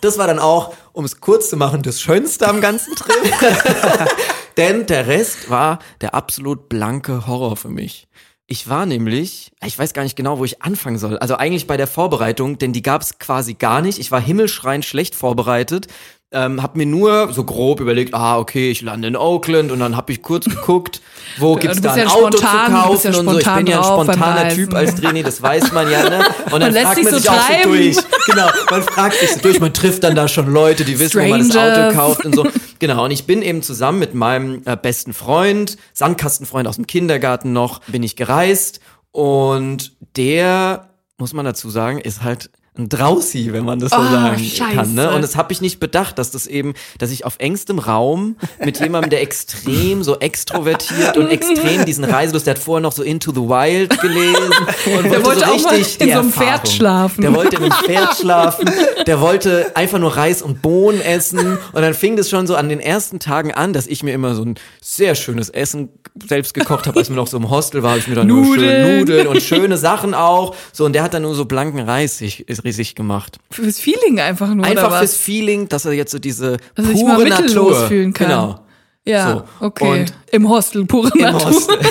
Das war dann auch, um es kurz zu machen, das Schönste am ganzen Trip. Denn der Rest war der absolut blanke Horror für mich. Ich war nämlich, ich weiß gar nicht genau, wo ich anfangen soll. Also eigentlich bei der Vorbereitung, denn die gab es quasi gar nicht. Ich war himmelschreiend schlecht vorbereitet. Ähm, hab mir nur so grob überlegt, ah, okay, ich lande in Oakland und dann hab ich kurz geguckt, wo gibt's da ein ja Auto zu spontan, bist kaufen ja und so. Ich bin ja ein spontaner. Typ als Trainee, das weiß man ja, ne? Und dann lässt fragt sich man so sich auch so treiben. durch. Genau, man fragt sich so durch, man trifft dann da schon Leute, die wissen, wo man das. Auto kauft und so. Genau, und ich bin eben zusammen mit meinem äh, besten Freund, Sandkastenfreund aus dem Kindergarten noch, bin ich gereist und der, muss man dazu sagen, ist halt ein Drausi, wenn man das so Oh, sagen Scheiße. kann. Ne? Und das habe ich nicht bedacht, dass das eben, dass ich auf engstem Raum mit jemandem, der extrem so extrovertiert und extrem diesen Reiselust, der hat vorher noch so Into the Wild gelesen und Der wollte so richtig in so einem Erfahrung. Pferd schlafen. Der wollte in einem Pferd schlafen, der wollte einfach nur Reis und Bohnen essen und dann fing das schon so an den ersten Tagen an, dass ich mir immer so ein sehr schönes Essen selbst gekocht habe, als wir noch so im Hostel war, habe ich mir dann nur schön Nudeln. Nudeln und schöne Sachen auch, so und der hat dann nur so blanken Reis sich, sich gemacht. Fürs Feeling einfach nur, Einfach fürs Feeling, dass er jetzt so diese Dass pure mal mittellos Natur, fühlen kann. Genau. Ja, So. okay. Und- Im Hostel, pure Im Natur. Hostel.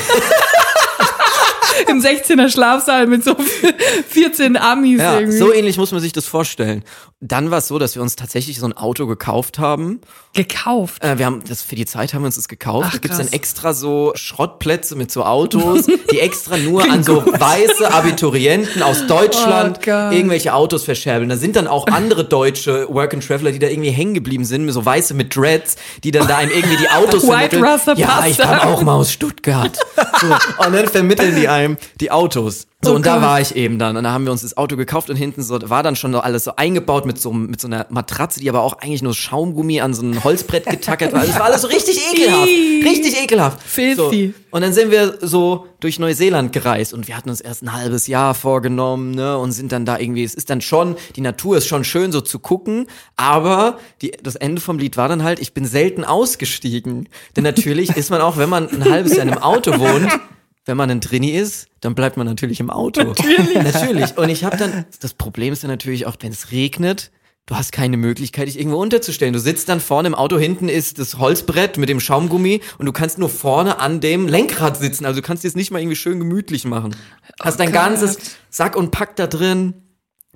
Im 16er Schlafsaal mit so 14 Amis Ja, irgendwie. so ähnlich muss man sich das vorstellen. Dann war es so, dass wir uns tatsächlich so ein Auto gekauft haben. Gekauft. Äh, wir haben das für die Zeit haben wir uns das gekauft. Ach, da gibt's dann extra so Schrottplätze mit so Autos, die extra nur an so weiße Abiturienten aus Deutschland Oh irgendwelche Autos verscherbeln. Da sind dann auch andere deutsche Work and Traveler, die da irgendwie hängen geblieben sind, so weiße mit Dreads, die dann da einem irgendwie die Autos White vermitteln. Rasta ja, ich kam auch mal aus Stuttgart. So, und dann vermitteln die einem die Autos. So, Oh und da war ich eben dann. Und da haben wir uns das Auto gekauft und hinten so, war dann schon alles so eingebaut mit so, mit so einer Matratze, die aber auch eigentlich nur Schaumgummi an so ein Holzbrett getackert war. Also es war alles so richtig ekelhaft. Richtig ekelhaft. Filthy. So. Und dann sind wir so durch Neuseeland gereist und wir hatten uns erst ein halbes Jahr vorgenommen, ne, und sind dann da irgendwie, es ist dann schon, die Natur ist schon schön so zu gucken, aber die, das Ende vom Lied war dann halt, ich bin selten ausgestiegen. Denn natürlich ist man auch, wenn man ein halbes Jahr in einem Auto wohnt, wenn man ein Trini ist, dann bleibt man natürlich im Auto. Natürlich. natürlich. Und ich habe dann, das Problem ist dann natürlich auch, wenn es regnet, du hast keine Möglichkeit, dich irgendwo unterzustellen. Du sitzt dann vorne im Auto, hinten ist das Holzbrett mit dem Schaumgummi und du kannst nur vorne an dem Lenkrad sitzen. Also du kannst dir es nicht mal irgendwie schön gemütlich machen. Hast dein Gott. ganzes Sack und Pack da drin.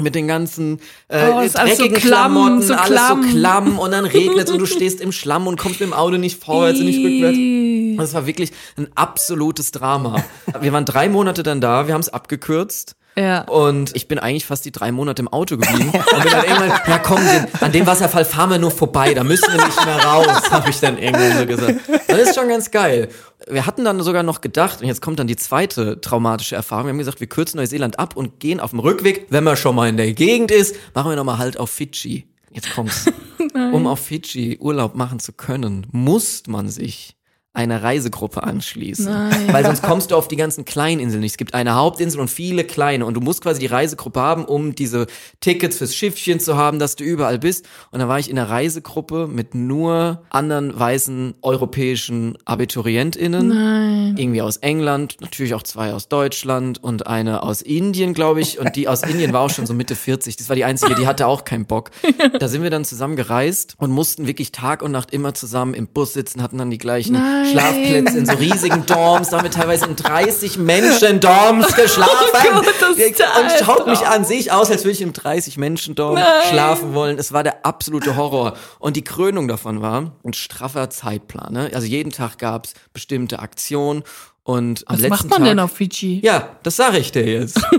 Mit den ganzen äh, Oh, alles so dreckigen klamm, Klamotten, so alles klamm. so klamm und dann regnet und du stehst im Schlamm und kommst mit dem Auto nicht vorwärts und nicht rückwärts. Ih. Das war wirklich ein absolutes Drama. Wir waren drei Monate dann da, wir haben es abgekürzt. Ja. Und ich bin eigentlich fast die drei Monate im Auto geblieben. Und bin dann irgendwann, ja komm, den, an dem Wasserfall fahren wir nur vorbei, da müssen wir nicht mehr raus, habe ich dann irgendwann so gesagt. Das ist schon ganz geil. Wir hatten dann sogar noch gedacht, und jetzt kommt dann die zweite traumatische Erfahrung, wir haben gesagt, wir kürzen Neuseeland ab und gehen auf dem Rückweg, wenn man schon mal in der Gegend ist, machen wir nochmal halt auf Fidschi. Jetzt kommt's. um auf Fidschi Urlaub machen zu können, muss man sich einer Reisegruppe anschließen. Nein. Weil sonst kommst du auf die ganzen kleinen Inseln nicht. Es gibt eine Hauptinsel und viele kleine und du musst quasi die Reisegruppe haben, um diese Tickets fürs Schiffchen zu haben, dass du überall bist. Und dann war ich in einer Reisegruppe mit nur anderen weißen europäischen AbiturientInnen. Nein. Irgendwie aus England, natürlich auch zwei aus Deutschland und eine aus Indien, glaube ich. Und die aus Indien war auch schon so Mitte 40. Das war die einzige, die hatte auch keinen Bock. Da sind wir dann zusammen gereist und mussten wirklich Tag und Nacht immer zusammen im Bus sitzen, hatten dann die gleichen Nein. Schlafplätze in so riesigen Dorms, da haben wir teilweise in 30 Menschen Dorms geschlafen. Oh Gott, und schaut mich an, sehe ich aus, als würde ich im 30 Menschen Dorm Nein. schlafen wollen. Es war der absolute Horror. Und die Krönung davon war ein straffer Zeitplan. Ne? Also jeden Tag gab's bestimmte Aktionen und am Was letzten macht man Tag, denn auf Fidschi? Ja, das sage ich dir jetzt.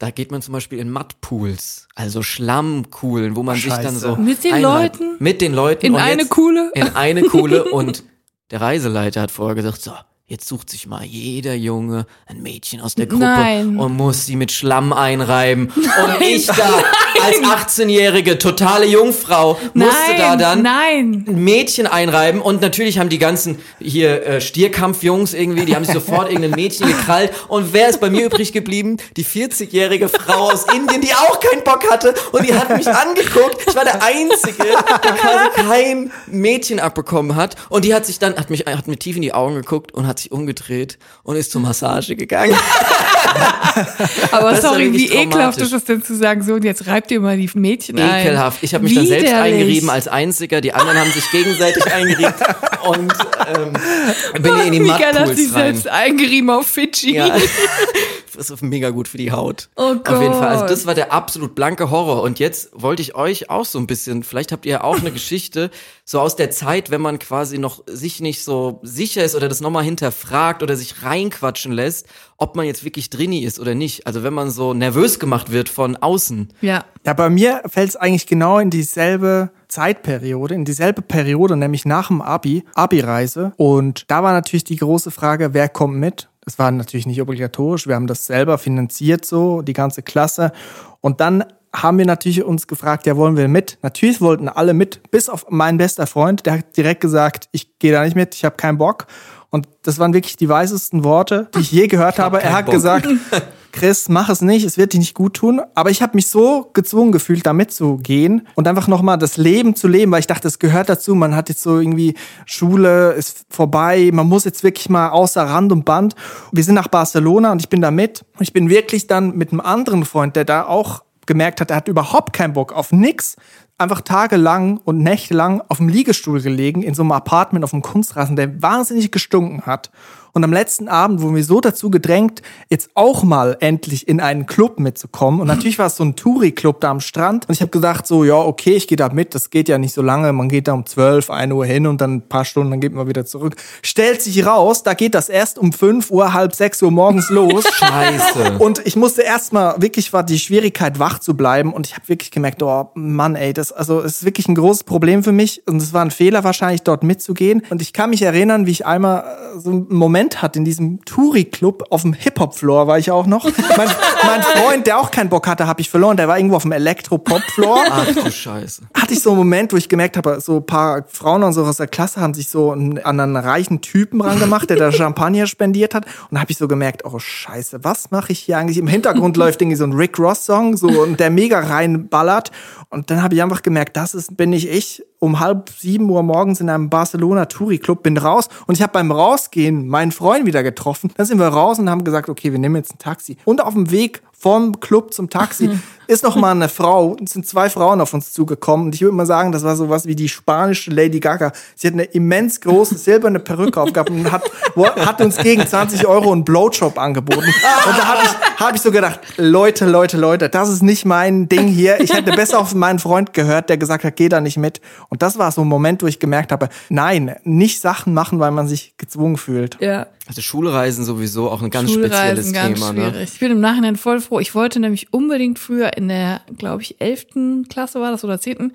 Da geht man zum Beispiel in Mudpools, also Schlammkuhlen, wo man sich dann Scheiße. so Mit den einreibt. Leuten? mit den Leuten In und eine jetzt, Kuhle? in eine Kuhle und der Reiseleiter hat vorher gesagt, so, jetzt sucht sich mal jeder Junge ein Mädchen aus der Gruppe Nein. und muss sie mit Schlamm einreiben. Und ich da als 18-jährige totale Jungfrau musste nein, da dann nein. ein Mädchen einreiben und natürlich haben die ganzen hier äh, Stierkampfjungs irgendwie, die haben sich sofort irgendein Mädchen gekrallt und wer ist bei mir übrig geblieben? Die 40-jährige Frau aus Indien, die auch keinen Bock hatte und die hat mich angeguckt. Ich war der Einzige, der quasi kein Mädchen abbekommen hat und die hat sich dann, hat mich, hat mir tief in die Augen geguckt und hat sich umgedreht und ist zur Massage gegangen. Aber Das sorry, wie ekelhaft ist es denn zu sagen, so, und jetzt reibt ihr mal die Mädchen ein. Ekelhaft. Ich habe mich dann selbst Widerlich. eingerieben als Einziger, die anderen haben sich gegenseitig eingerieben und ähm, bin in die Miguel hat sich selbst eingerieben auf Fidschi. Ja. Ist mega gut für die Haut. Oh Auf jeden Fall. Also Gott. das war der absolut blanke Horror. Und jetzt wollte ich euch auch so ein bisschen, vielleicht habt ihr auch eine Geschichte, so aus der Zeit, wenn man quasi noch sich nicht so sicher ist oder das nochmal hinterfragt oder sich reinquatschen lässt, ob man jetzt wirklich drini ist oder nicht. Also wenn man so nervös gemacht wird von außen. Ja. Ja, bei mir fällt es eigentlich genau in dieselbe Zeitperiode, in dieselbe Periode, nämlich nach dem Abi, Abi-Reise. Und da war natürlich die große Frage, wer kommt mit? Das war natürlich nicht obligatorisch. Wir haben das selber finanziert, so die ganze Klasse. Und dann haben wir natürlich uns gefragt, ja, wollen wir mit? Natürlich wollten alle mit, bis auf mein bester Freund, der hat direkt gesagt, ich gehe da nicht mit, ich habe keinen Bock. Und das waren wirklich die weisesten Worte, die ich je gehört habe. Er hat Bock. gesagt, Chris, mach es nicht, es wird dir nicht gut tun. Aber ich habe mich so gezwungen gefühlt, da mitzugehen und einfach nochmal das Leben zu leben, weil ich dachte, es gehört dazu. Man hat jetzt so irgendwie Schule ist vorbei, man muss jetzt wirklich mal außer Rand und Band. Wir sind nach Barcelona und ich bin da mit. Ich bin wirklich dann mit einem anderen Freund, der da auch gemerkt hat, er hat überhaupt keinen Bock auf nix, einfach tagelang und nächtelang auf dem Liegestuhl gelegen, in so einem Apartment auf dem Kunstrasen, der wahnsinnig gestunken hat. Und am letzten Abend wurden wir so dazu gedrängt, jetzt auch mal endlich in einen Club mitzukommen. Und natürlich war es so ein Touri-Club da am Strand. Und ich habe gesagt, so, ja, okay, ich gehe da mit. Das geht ja nicht so lange. Man geht da um 12, 1 Uhr hin und dann ein paar Stunden, dann geht man wieder zurück. Stellt sich raus, da geht das erst um 5 Uhr, halb 6 Uhr morgens los. Scheiße. Und ich musste erstmal, wirklich war die Schwierigkeit, wach zu bleiben. Und ich habe wirklich gemerkt, oh Mann, ey, das also es ist wirklich ein großes Problem für mich. Und es war ein Fehler wahrscheinlich, dort mitzugehen. Und ich kann mich erinnern, wie ich einmal äh, so einen Moment hatte in diesem Touri-Club auf dem Hip-Hop-Floor war ich auch noch. mein, mein Freund, der auch keinen Bock hatte, habe ich verloren. Der war irgendwo auf dem Elektro-Pop-Floor Ach du Scheiße. hatte ich so einen Moment, wo ich gemerkt habe, so ein paar Frauen und so aus der Klasse haben sich so an einen reichen Typen rangemacht, der da Champagner spendiert hat. Und da habe ich so gemerkt, oh Scheiße, was mache ich hier eigentlich? Im Hintergrund läuft irgendwie so ein Rick Ross-Song, so und der mega reinballert. Und dann habe ich einfach gemerkt, das ist, bin ich ich. Um halb sieben Uhr morgens in einem Barcelona Touri Club, bin raus und ich habe beim Rausgehen meinen Freund wieder getroffen. Dann sind wir raus und haben gesagt, okay, wir nehmen jetzt ein Taxi. Und auf dem Weg vom Club zum Taxi ist noch mal eine Frau, es sind zwei Frauen auf uns zugekommen und ich würde mal sagen, das war sowas wie die spanische Lady Gaga. Sie hat eine immens große silberne Perücke aufgehabt und hat, hat uns gegen 20 Euro einen Blowjob angeboten. Und da habe ich, hab ich so gedacht, Leute, Leute, Leute, das ist nicht mein Ding hier. Ich hätte besser auf meinen Freund gehört, der gesagt hat, geh da nicht mit. Und das war so ein Moment, wo ich gemerkt habe, nein, nicht Sachen machen, weil man sich gezwungen fühlt. Ja. Also Schulreisen sowieso auch ein ganz Schulreisen spezielles ganz Thema, schwierig. ne? Ich bin im Nachhinein voll froh. Ich wollte nämlich unbedingt früher in der, glaube ich, elften Klasse war das oder zehnten,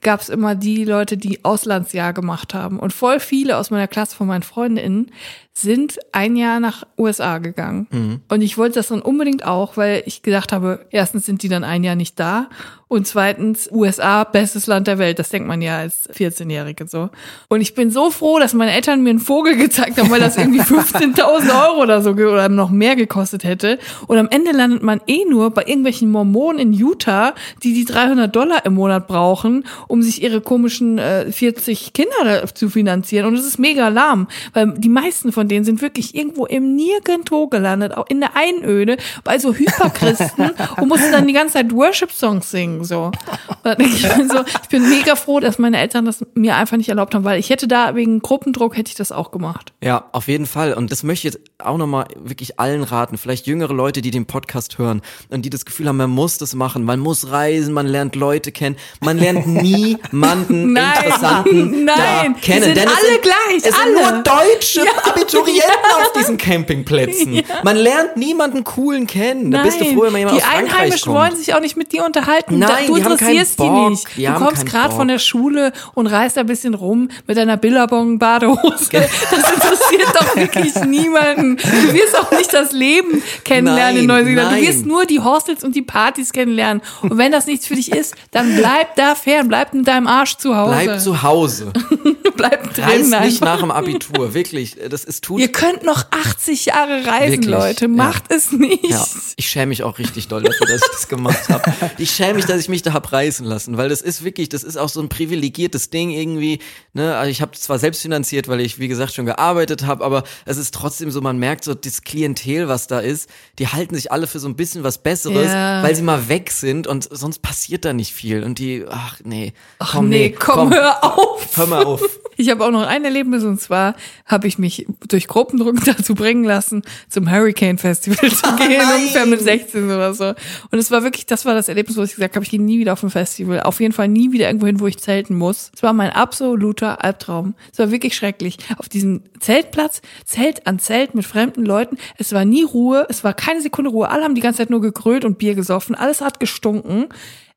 gab es immer die Leute, die Auslandsjahr gemacht haben. Und voll viele aus meiner Klasse von meinen Freundinnen sind ein Jahr nach USA gegangen. Und ich wollte das dann unbedingt auch, weil ich gedacht habe, erstens sind die dann ein Jahr nicht da Und zweitens, USA, bestes Land der Welt. Das denkt man ja als 14-Jährige so. Und ich bin so froh, dass meine Eltern mir einen Vogel gezeigt haben, weil das irgendwie 15.000 Euro oder so oder noch mehr gekostet hätte. Und am Ende landet man eh nur bei irgendwelchen Mormonen in Utah, die die 300 Dollar im Monat brauchen, um sich ihre komischen äh, 40 Kinder zu finanzieren. Und es ist mega lahm, weil die meisten von denen sind wirklich irgendwo im Nirgendwo gelandet, auch in der Einöde, bei so Hyperchristen und mussten dann die ganze Zeit Worship-Songs singen. So. Und da denke ich mir so, ich bin mega froh, dass meine Eltern das mir einfach nicht erlaubt haben, weil ich hätte da wegen Gruppendruck hätte ich das auch gemacht. Ja, auf jeden Fall. Und das möchte ich jetzt auch nochmal wirklich allen raten. Vielleicht jüngere Leute, die den Podcast hören und die das Gefühl haben, man muss das machen. Man muss reisen, man lernt Leute kennen. Man lernt niemanden Nein, interessanten nein, kennen. sind Denn es alle sind, gleich, Es sind alle. nur deutsche Abiturienten auf diesen Campingplätzen. Man lernt niemanden coolen kennen. Da bist du froh, wenn jemand die aus Frankreich Einheimischen kommt. wollen sich auch nicht mit dir unterhalten. Nein, du die haben keinen interessierst Bock. die nicht. Die du kommst gerade von der Schule und reist ein bisschen rum mit deiner Billabong-Badehose. Das interessiert doch wirklich niemanden. Du wirst auch nicht das Leben kennenlernen in Nein, Neuseeland. Du wirst nur die Hostels und die Partys kennenlernen. Und wenn das nichts für dich ist, dann bleib da fern, bleib mit deinem Arsch zu Hause. Bleib zu Hause. bleib drin. Reist nicht nach dem Abitur. Wirklich. Das ist tut. Ihr könnt noch 80 Jahre reisen, Wirklich, Leute. ja. Macht es nicht. Ja, ich schäme mich auch richtig doll dafür, dass ich das gemacht habe. Ich schäme mich, dass ich mich da hab reißen lassen, weil das ist wirklich, das ist auch so ein privilegiertes Ding irgendwie. Ne? Also ich habe zwar selbst finanziert, weil ich wie gesagt schon gearbeitet habe, aber es ist trotzdem so, man merkt so das Klientel, was da ist, die halten sich alle für so ein bisschen was Besseres, Ja. weil sie mal weg sind und sonst passiert da nicht viel. Und die, ach nee, Ach komm, nee, komm, hör auf. hör mal auf. Ich habe auch noch ein Erlebnis und zwar habe ich mich durch Gruppendruck dazu bringen lassen, zum Hurricane Festival zu gehen, nein. ungefähr mit 16 oder so. Und es war wirklich, das war das Erlebnis, wo ich gesagt habe, ich gehe nie wieder auf ein Festival. Auf jeden Fall nie wieder irgendwo hin, wo ich zelten muss. Es war mein absoluter Albtraum. Es war wirklich schrecklich. Auf diesem Zeltplatz, Zelt an Zelt mit fremden Leuten. Es war nie Ruhe, es war keine Sekunde Ruhe. Alle haben die ganze Zeit nur gegrölt und Bier gesoffen. Alles hat gestunken.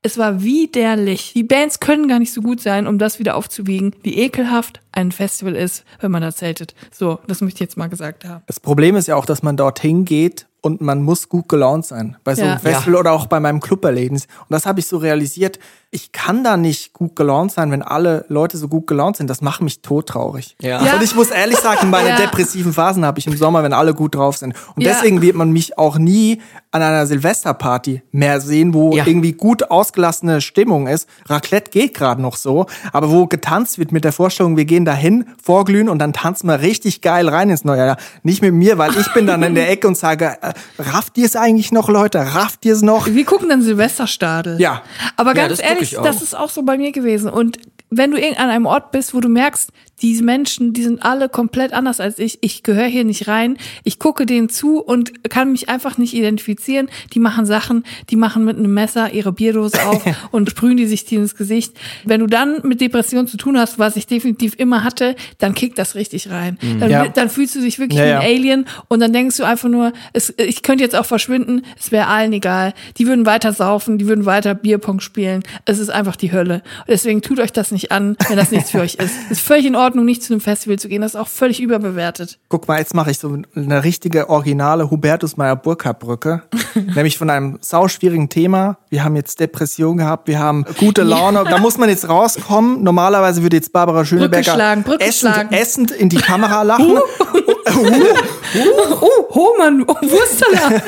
Es war widerlich. Die Bands können gar nicht so gut sein, um das wieder aufzuwiegen, wie ekelhaft ein Festival ist, wenn man da zeltet. So, das möchte ich jetzt mal gesagt haben. Das Problem ist ja auch, dass man dorthin geht und man muss gut gelaunt sein. Bei so Ja. einem Festival oder auch bei meinem Club-Erlebnis. Und das habe ich so realisiert. Ich kann da nicht gut gelaunt sein, wenn alle Leute so gut gelaunt sind. Das macht mich todtraurig. Ja. Ja. Und ich muss ehrlich sagen, meine Ja. depressiven Phasen habe ich im Sommer, wenn alle gut drauf sind. Und Ja. deswegen wird man mich auch nie an einer Silvesterparty mehr sehen, wo Ja. irgendwie gut ausgelassene Stimmung ist. Raclette geht gerade noch so, aber wo getanzt wird mit der Vorstellung, wir gehen dahin, vorglühen und dann tanzen wir richtig geil rein ins neue Jahr. Nicht mit mir, weil ich bin dann in der Ecke und sage, äh, rafft ihr es eigentlich noch, Leute? Rafft ihr es noch? Wir gucken dann Silvesterstadel. Ja. Aber ganz ehrlich, ich auch. das ist auch so bei mir gewesen. Und wenn du an einem Ort bist, wo du merkst, diese Menschen, die sind alle komplett anders als ich. Ich gehöre hier nicht rein. Ich gucke denen zu und kann mich einfach nicht identifizieren. Die machen Sachen, die machen mit einem Messer ihre Bierdose auf und sprühen die sich die ins Gesicht. Wenn du dann mit Depressionen zu tun hast, was ich definitiv immer hatte, dann kickt das richtig rein. Dann, Ja. dann fühlst du dich wirklich Ja, wie ja. ein Alien und dann denkst du einfach nur, es, ich könnte jetzt auch verschwinden, es wäre allen egal. Die würden weiter saufen, die würden weiter Bierpong spielen. Es ist einfach die Hölle. Deswegen tut euch das nicht an, wenn das nichts für euch ist. Ist völlig in Ordnung, nicht zu einem Festival zu gehen. Das ist auch völlig überbewertet. Guck mal, jetzt mache ich so eine richtige originale Hubertus Meyer Burkhardt Brücke, nämlich von einem sauschwierigen Thema. Wir haben jetzt Depression gehabt, wir haben gute Laune. Da muss man jetzt rauskommen. Normalerweise würde jetzt Barbara Schöneberger schlagen, Brücke essend, schlagen. essend in die Kamera lachen. Oh, Hohmann, oh, Wurstsalat.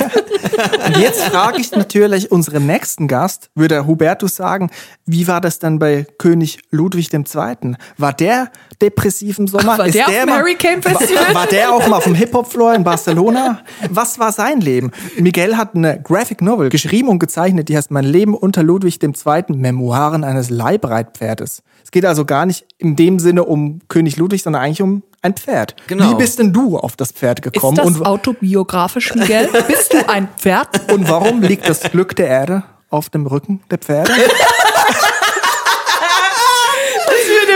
Und jetzt frage ich natürlich unseren nächsten Gast, würde Hubertus sagen, wie war das dann bei König Ludwig II.? War der depressiv im Sommer? Ach, war Ist der auf dem mal-? War, war der auch mal auf dem Hip-Hop-Floor in Barcelona? Was war sein Leben? Miguel hat eine Graphic Novel geschrieben und gezeichnet, die heißt Mein Leben unter Ludwig II. Memoiren eines Leibreitpferdes. Es geht also gar nicht in dem Sinne um König Ludwig, sondern eigentlich um ein Pferd. Genau. Wie bist denn du auf das Pferd Ist gekommen? das und, autobiografisch, Miguel? Bist du ein Pferd? und warum liegt das Glück der Erde auf dem Rücken der Pferde?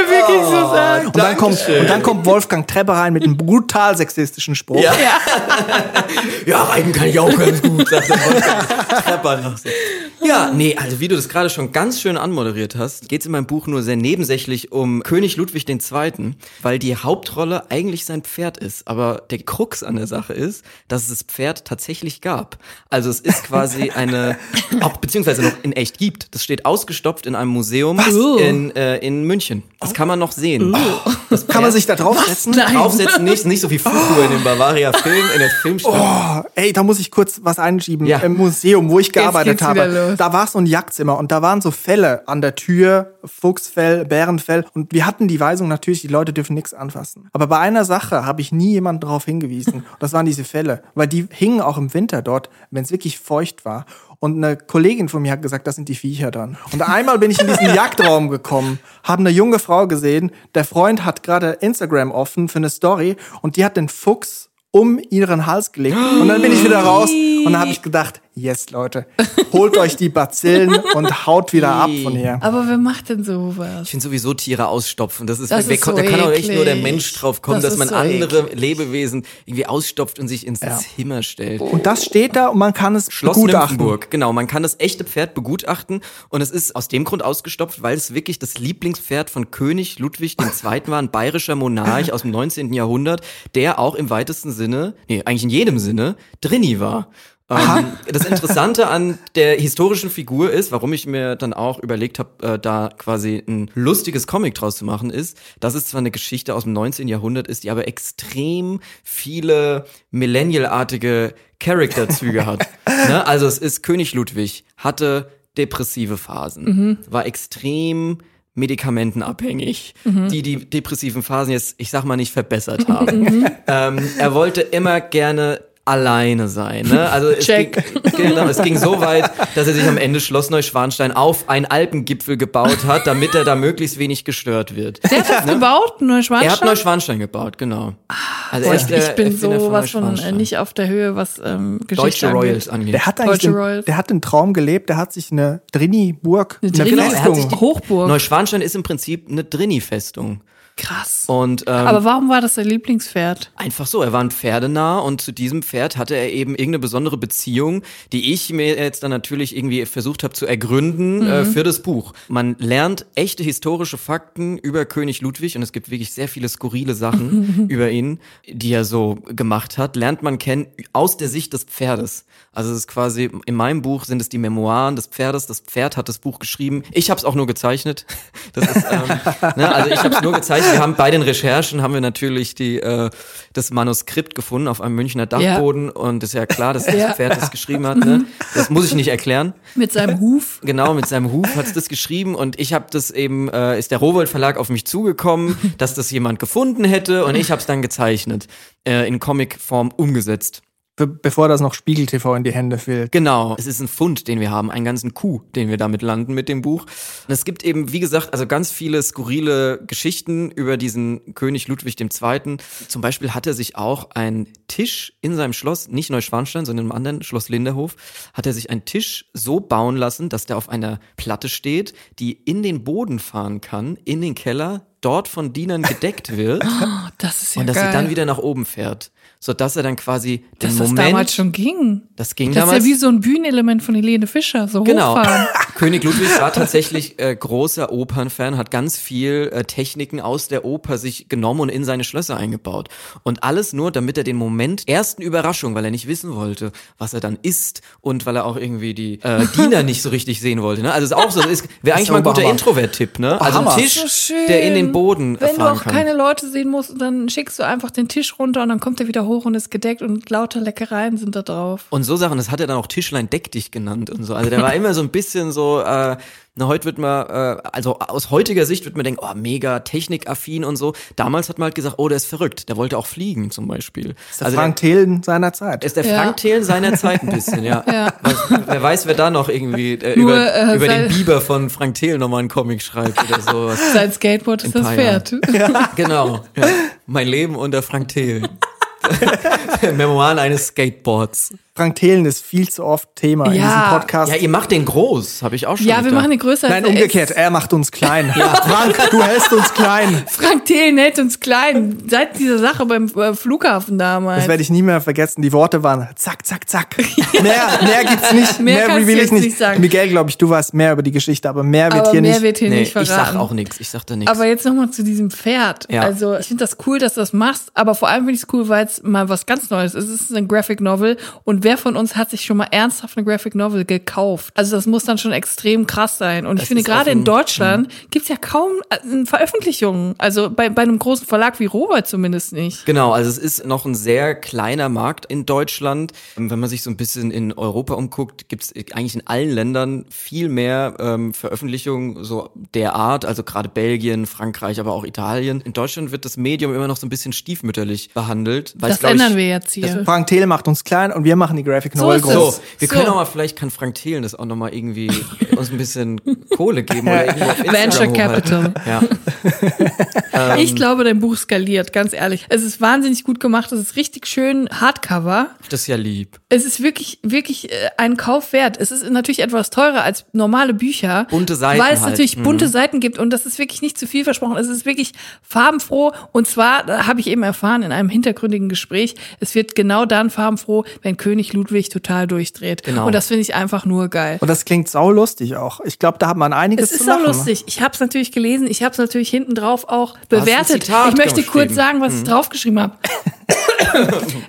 Er wirklich so sagen. Und dann, kommt, und dann kommt Wolfgang Treppe rein mit einem brutal sexistischen Spruch. Ja. ja, reiten kann ich auch ganz gut, sagt der Wolfgang Trepper noch so. Ja, nee, also wie du das gerade schon ganz schön anmoderiert hast, geht es in meinem Buch nur sehr nebensächlich um König Ludwig II., weil die Hauptrolle eigentlich sein Pferd ist. Aber der Krux an der Sache ist, dass es das Pferd tatsächlich gab. Also es ist quasi eine, auch beziehungsweise noch in echt gibt. Das steht ausgestopft in einem Museum in, äh, in München. Das kann man noch sehen. Das Kann man sich da draufsetzen? draufsetzen nicht, nicht so wie Fuku in dem Bavaria Film, in der Filmstadt. Oh, ey, da muss ich kurz was einschieben. Ja. Im Museum, wo ich gearbeitet habe, da war so ein Jagdzimmer und da waren so Felle an der Tür, Fuchsfell, Bärenfell. Und wir hatten die Weisung natürlich, die Leute dürfen nichts anfassen. Aber bei einer Sache habe ich nie jemanden darauf hingewiesen. Und das waren diese Felle. Weil die hingen auch im Winter dort, wenn es wirklich feucht war. Und eine Kollegin von mir hat gesagt, das sind die Viecher dann. Und einmal bin ich in diesen Jagdraum gekommen, habe eine junge Frau gesehen. Der Freund hat gerade Instagram offen für eine Story und die hat den Fuchs um ihren Hals gelegt. Und dann bin ich wieder raus und dann habe ich gedacht, yes, Leute, holt euch die Bazillen und haut wieder ab von hier. Aber wer macht denn sowas? Ich finde sowieso Tiere ausstopfen. Das ist, Das wer, ist so da kann auch echt nur der eklig. Mensch drauf kommen, Das dass man so andere Lebewesen irgendwie ausstopft und sich ins Zimmer stellt. Und das steht da und man kann es Schloss begutachten. Nymphenburg, genau. Man kann das echte Pferd begutachten und es ist aus dem Grund ausgestopft, weil es wirklich das Lieblingspferd von König Ludwig II. war, ein bayerischer Monarch aus dem 19. Jahrhundert, der auch im weitesten Sinne, nee, eigentlich in jedem Sinne, Drini war. Ähm, das Interessante an der historischen Figur ist, warum ich mir dann auch überlegt habe, äh, da quasi ein lustiges Comic draus zu machen, ist, dass es zwar eine Geschichte aus dem 19. Jahrhundert ist, die aber extrem viele Millennial-artige Charakterzüge hat. ne? Also es ist König Ludwig, hatte depressive Phasen, war extrem medikamentenabhängig, die die depressiven Phasen jetzt, ich sag mal, nicht verbessert haben. ähm, er wollte immer gerne alleine sein. Ne? Also es Check. Ging, genau, es ging so weit, dass er sich am Ende Schloss Neuschwanstein auf einen Alpengipfel gebaut hat, damit er da möglichst wenig gestört wird. Der hat das gebaut, Neuschwanstein? Er hat Neuschwanstein gebaut, genau. Also Boah, ist der ich bin so was von äh, Neuschwanstein. nicht auf der Höhe, was ähm, Geschichte Deutsche angeht. Royals angeht. Der hat eigentlich Deutsche den, Royals. der hat den Traum gelebt, der hat sich eine Drini-Burg, eine, Drini- er hat Festung. sich die- Hochburg. Neuschwanstein ist im Prinzip eine Drini-Festung. Krass. Und ähm, Aber warum war das sein Lieblingspferd? Einfach so, er war ein Pferdenah und zu diesem Pferd hatte er eben irgendeine besondere Beziehung, die ich mir jetzt dann natürlich irgendwie versucht habe zu ergründen äh, für das Buch. Man lernt echte historische Fakten über König Ludwig und es gibt wirklich sehr viele skurrile Sachen über ihn, die er so gemacht hat, lernt man kennen aus der Sicht des Pferdes. Also es ist quasi, in meinem Buch sind es die Memoiren des Pferdes, das Pferd hat das Buch geschrieben, ich habe es auch nur gezeichnet. Das ist, ähm, ne, also ich habe es nur gezeichnet. Wir haben bei den Recherchen haben wir natürlich die äh, das Manuskript gefunden auf einem Münchner Dachboden und ist ja klar, dass das Ja. Pferd das geschrieben hat. Ne? Das muss ich nicht erklären. Mit seinem Huf? Genau, mit seinem Huf hat's das geschrieben und ich habe das eben, äh, ist der Rowold Verlag auf mich zugekommen, dass das jemand gefunden hätte und ich habe es dann gezeichnet, äh, in Comicform umgesetzt. Be bevor das noch Spiegel TV in die Hände fällt. Genau, es ist ein Fund, den wir haben, einen ganzen Coup, den wir damit landen mit dem Buch. Und es gibt eben, wie gesagt, also ganz viele skurrile Geschichten über diesen König Ludwig II. Zum Beispiel hat er sich auch einen Tisch in seinem Schloss, nicht Neuschwanstein, sondern im anderen Schloss Linderhof, hat er sich einen Tisch so bauen lassen, dass der auf einer Platte steht, die in den Boden fahren kann, in den Keller, dort von Dienern gedeckt wird Oh, das ist ja und dass geil. sie dann wieder nach oben fährt, sodass er dann quasi den Dass das Moment, damals schon ging. das ging Das ist damals ja wie so ein Bühnenelement von Helene Fischer, so Genau. hochfahren. König Ludwig war tatsächlich äh, großer Opernfan, hat ganz viel äh, Techniken aus der Oper sich genommen und in seine Schlösser eingebaut. Und alles nur, damit er den Moment ersten Überraschung, weil er nicht wissen wollte, was er dann isst und weil er auch irgendwie die äh, Diener nicht so richtig sehen wollte. Ne? Also es ist auch so, ist wäre eigentlich mal ein guter. Introvert-Tipp. Ne? Also ein. Tisch, So der in den Boden Wenn du auch kann. keine Leute sehen musst, dann schickst du einfach den Tisch runter und dann kommt er wieder hoch und ist gedeckt und lauter Leckereien sind da drauf. Und so Sachen, das hat er dann auch Tischlein deck dich genannt und so. Also der war immer so ein bisschen so, äh, na, heute wird man, äh, also aus heutiger Sicht wird man denken, oh, mega technikaffin und so. Damals hat man halt gesagt, oh, der ist verrückt. Der wollte auch fliegen zum Beispiel. ist der also Frank Thelen seiner Zeit. der, ist der Ja. Frank Thelen seiner Zeit ein bisschen, ja. Ja. Was, wer weiß, wer da noch irgendwie äh, Nur, über, äh, über den Biber von Frank Thelen nochmal einen Comic schreibt oder sowas. Sein Skateboard ist das. Pferd. Genau. Ja. Mein Leben unter Frank Thelen. Memoiren eines Skateboards. Frank Thelen ist viel zu oft Thema in Ja. diesem Podcast. Ja, ihr macht den groß, habe ich auch schon Ja, wir gedacht. machen den größer. Nein, umgekehrt, er macht uns klein. Frank, du hältst uns klein. Frank Thelen hält uns klein. Seit dieser Sache beim äh, Flughafen damals. Das werde ich nie mehr vergessen. Die Worte waren zack, zack, zack. Mehr, mehr gibt's nicht. Mehr Mehr, kannst du reveal ich nicht. nicht sagen. Miguel, glaube ich, du weißt mehr über die Geschichte, aber mehr wird aber hier mehr nicht. wird hier Nee, nicht ich verraten. sag auch nichts. Ich sag da nichts. Aber jetzt nochmal zu diesem Pferd. Ja. Also ich finde das cool, dass du das machst, aber vor allem finde ich es cool, weil es mal was ganz Neues ist. Es ist ein Graphic Novel und wer von uns hat sich schon mal ernsthaft eine Graphic Novel gekauft? Also das muss dann schon extrem krass sein. Und ich Das finde ist gerade in Deutschland gibt's ja kaum äh, Veröffentlichungen. Also bei, bei einem großen Verlag wie Robert zumindest nicht. Genau, also es ist noch ein sehr kleiner Markt in Deutschland. Ähm, Wenn man sich so ein bisschen in Europa umguckt, gibt es eigentlich in allen Ländern viel mehr ähm, Veröffentlichungen so der Art, also gerade Belgien, Frankreich, aber auch Italien. In Deutschland wird das Medium immer noch so ein bisschen stiefmütterlich behandelt. Weil Das es, ändern ich, wir jetzt hier. Frank Thelen macht uns klein und wir machen die Graphic So Novel ist groß. So, wir So. können auch mal, vielleicht kann Frank Thelen das auch nochmal irgendwie uns ein bisschen Kohle geben oder irgendwo auf Instagram Venture. Capital. Ja. Ähm. Ich glaube, dein Buch skaliert, ganz ehrlich. Es ist wahnsinnig gut gemacht, es ist richtig schön Hardcover. Das ist ja lieb. Es ist wirklich, wirklich äh, ein Kauf wert. Es ist natürlich etwas teurer als normale Bücher. Bunte Seiten Weil es halt. natürlich Mhm. bunte Seiten gibt und das ist wirklich nicht zu viel versprochen. Es ist wirklich farbenfroh und zwar, da habe ich eben erfahren in einem hintergründigen Gespräch, es wird genau dann farbenfroh, wenn König Ludwig total durchdreht. Genau. Und das finde ich einfach nur geil. Und das klingt saulustig auch. Ich glaube, da hat man einiges Es ist zu so lachen. lustig. Ich habe es natürlich gelesen. Ich habe es natürlich hinten drauf auch bewertet. Ich möchte kurz sagen, was ich draufgeschrieben habe.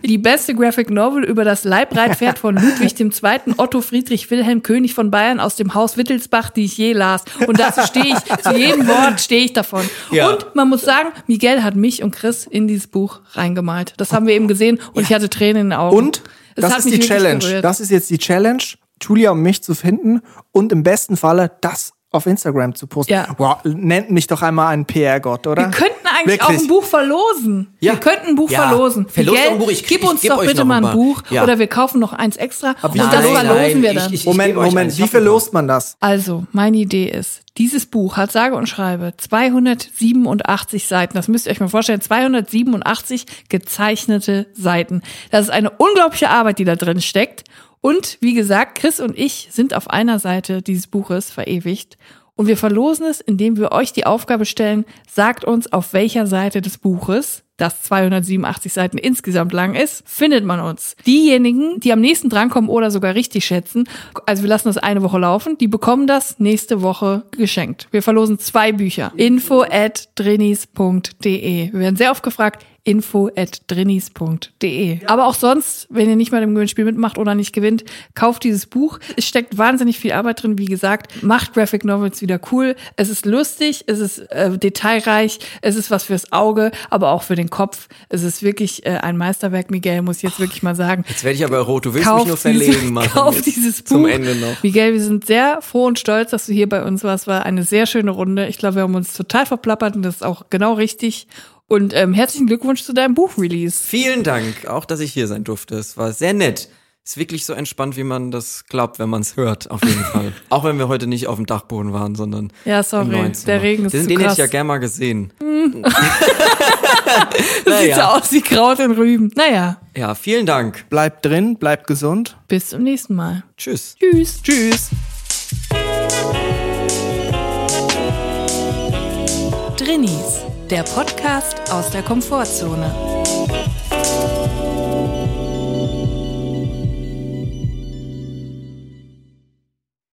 Die beste Graphic Novel über das Leibreitpferd von Ludwig II. Otto Friedrich Wilhelm König von Bayern aus dem Haus Wittelsbach, die ich je las. Und dazu stehe ich, zu jedem Wort stehe ich davon. Ja. Und man muss sagen, Miguel hat mich und Chris in dieses Buch reingemalt. Das haben wir eben gesehen und ich hatte Tränen in den Augen. Und Das hat ist die Challenge. Das ist jetzt die Challenge, Julia und mich zu finden und im besten Falle das auf Instagram zu posten. Ja. Wow, nennt mich doch einmal einen PR-Gott, oder? Wir könnten eigentlich Wirklich. auch ein Buch verlosen. Ja. Wir könnten ein Buch Ja. verlosen. Verlost ein Buch. Ich- gib ich uns geb doch bitte mal ein. Buch Ja. oder wir kaufen noch eins extra und wie das verlosen- verlosen wir ich- dann. ich- Moment, Moment. Ich wie verlost man das? also, meine Idee ist, dieses Buch hat sage und schreibe 287 Seiten. Das müsst ihr euch mal vorstellen. 287 gezeichnete Seiten. Das ist eine unglaubliche Arbeit, die da drin steckt. Und wie gesagt, Chris und ich sind auf einer Seite dieses Buches verewigt. Und wir verlosen es, indem wir euch die Aufgabe stellen, sagt uns, auf welcher Seite des Buches, das 287 Seiten insgesamt lang ist, findet man uns. Diejenigen, die am nächsten drankommen oder sogar richtig schätzen, also wir lassen das eine Woche laufen, die bekommen das nächste Woche geschenkt. Wir verlosen zwei Bücher. info at drinis.de. Wir werden sehr oft gefragt, info at drinis.de. Aber auch sonst, wenn ihr nicht mal im Gewinnspiel mitmacht oder nicht gewinnt, kauft dieses Buch. Es steckt wahnsinnig viel Arbeit drin, wie gesagt. Macht Graphic Novels wieder cool. Es ist lustig, es ist äh, detailreich, es ist was fürs Auge, aber auch für den Kopf. Es ist wirklich äh, ein Meisterwerk, Miguel, muss ich jetzt wirklich mal sagen. Jetzt werde ich aber rot. Du willst Kauf mich nur verlegen diese- machen. Kauf dieses Buch. Zum Ende noch. Miguel, wir sind sehr froh und stolz, dass du hier bei uns warst. War eine sehr schöne Runde. Ich glaube, wir haben uns total verplappert und das ist auch genau richtig. Und ähm, herzlichen Glückwunsch zu deinem Buch-Release. Vielen Dank, auch dass ich hier sein durfte. Es war sehr nett. Ist wirklich so entspannt, wie man das glaubt, wenn man es hört, auf jeden Fall. Auch wenn wir heute nicht auf dem Dachboden waren, sondern Ja, im sorry, der Regen ist den, zu Den hätte ich ja gern mal gesehen. Das sieht so naja. aus wie Kraut in Rüben. Naja, Ja, vielen Dank. Bleibt drin, bleibt gesund. bis zum nächsten Mal. Tschüss. Tschüss. Tschüss. Drinnies, der Podcast aus der Komfortzone.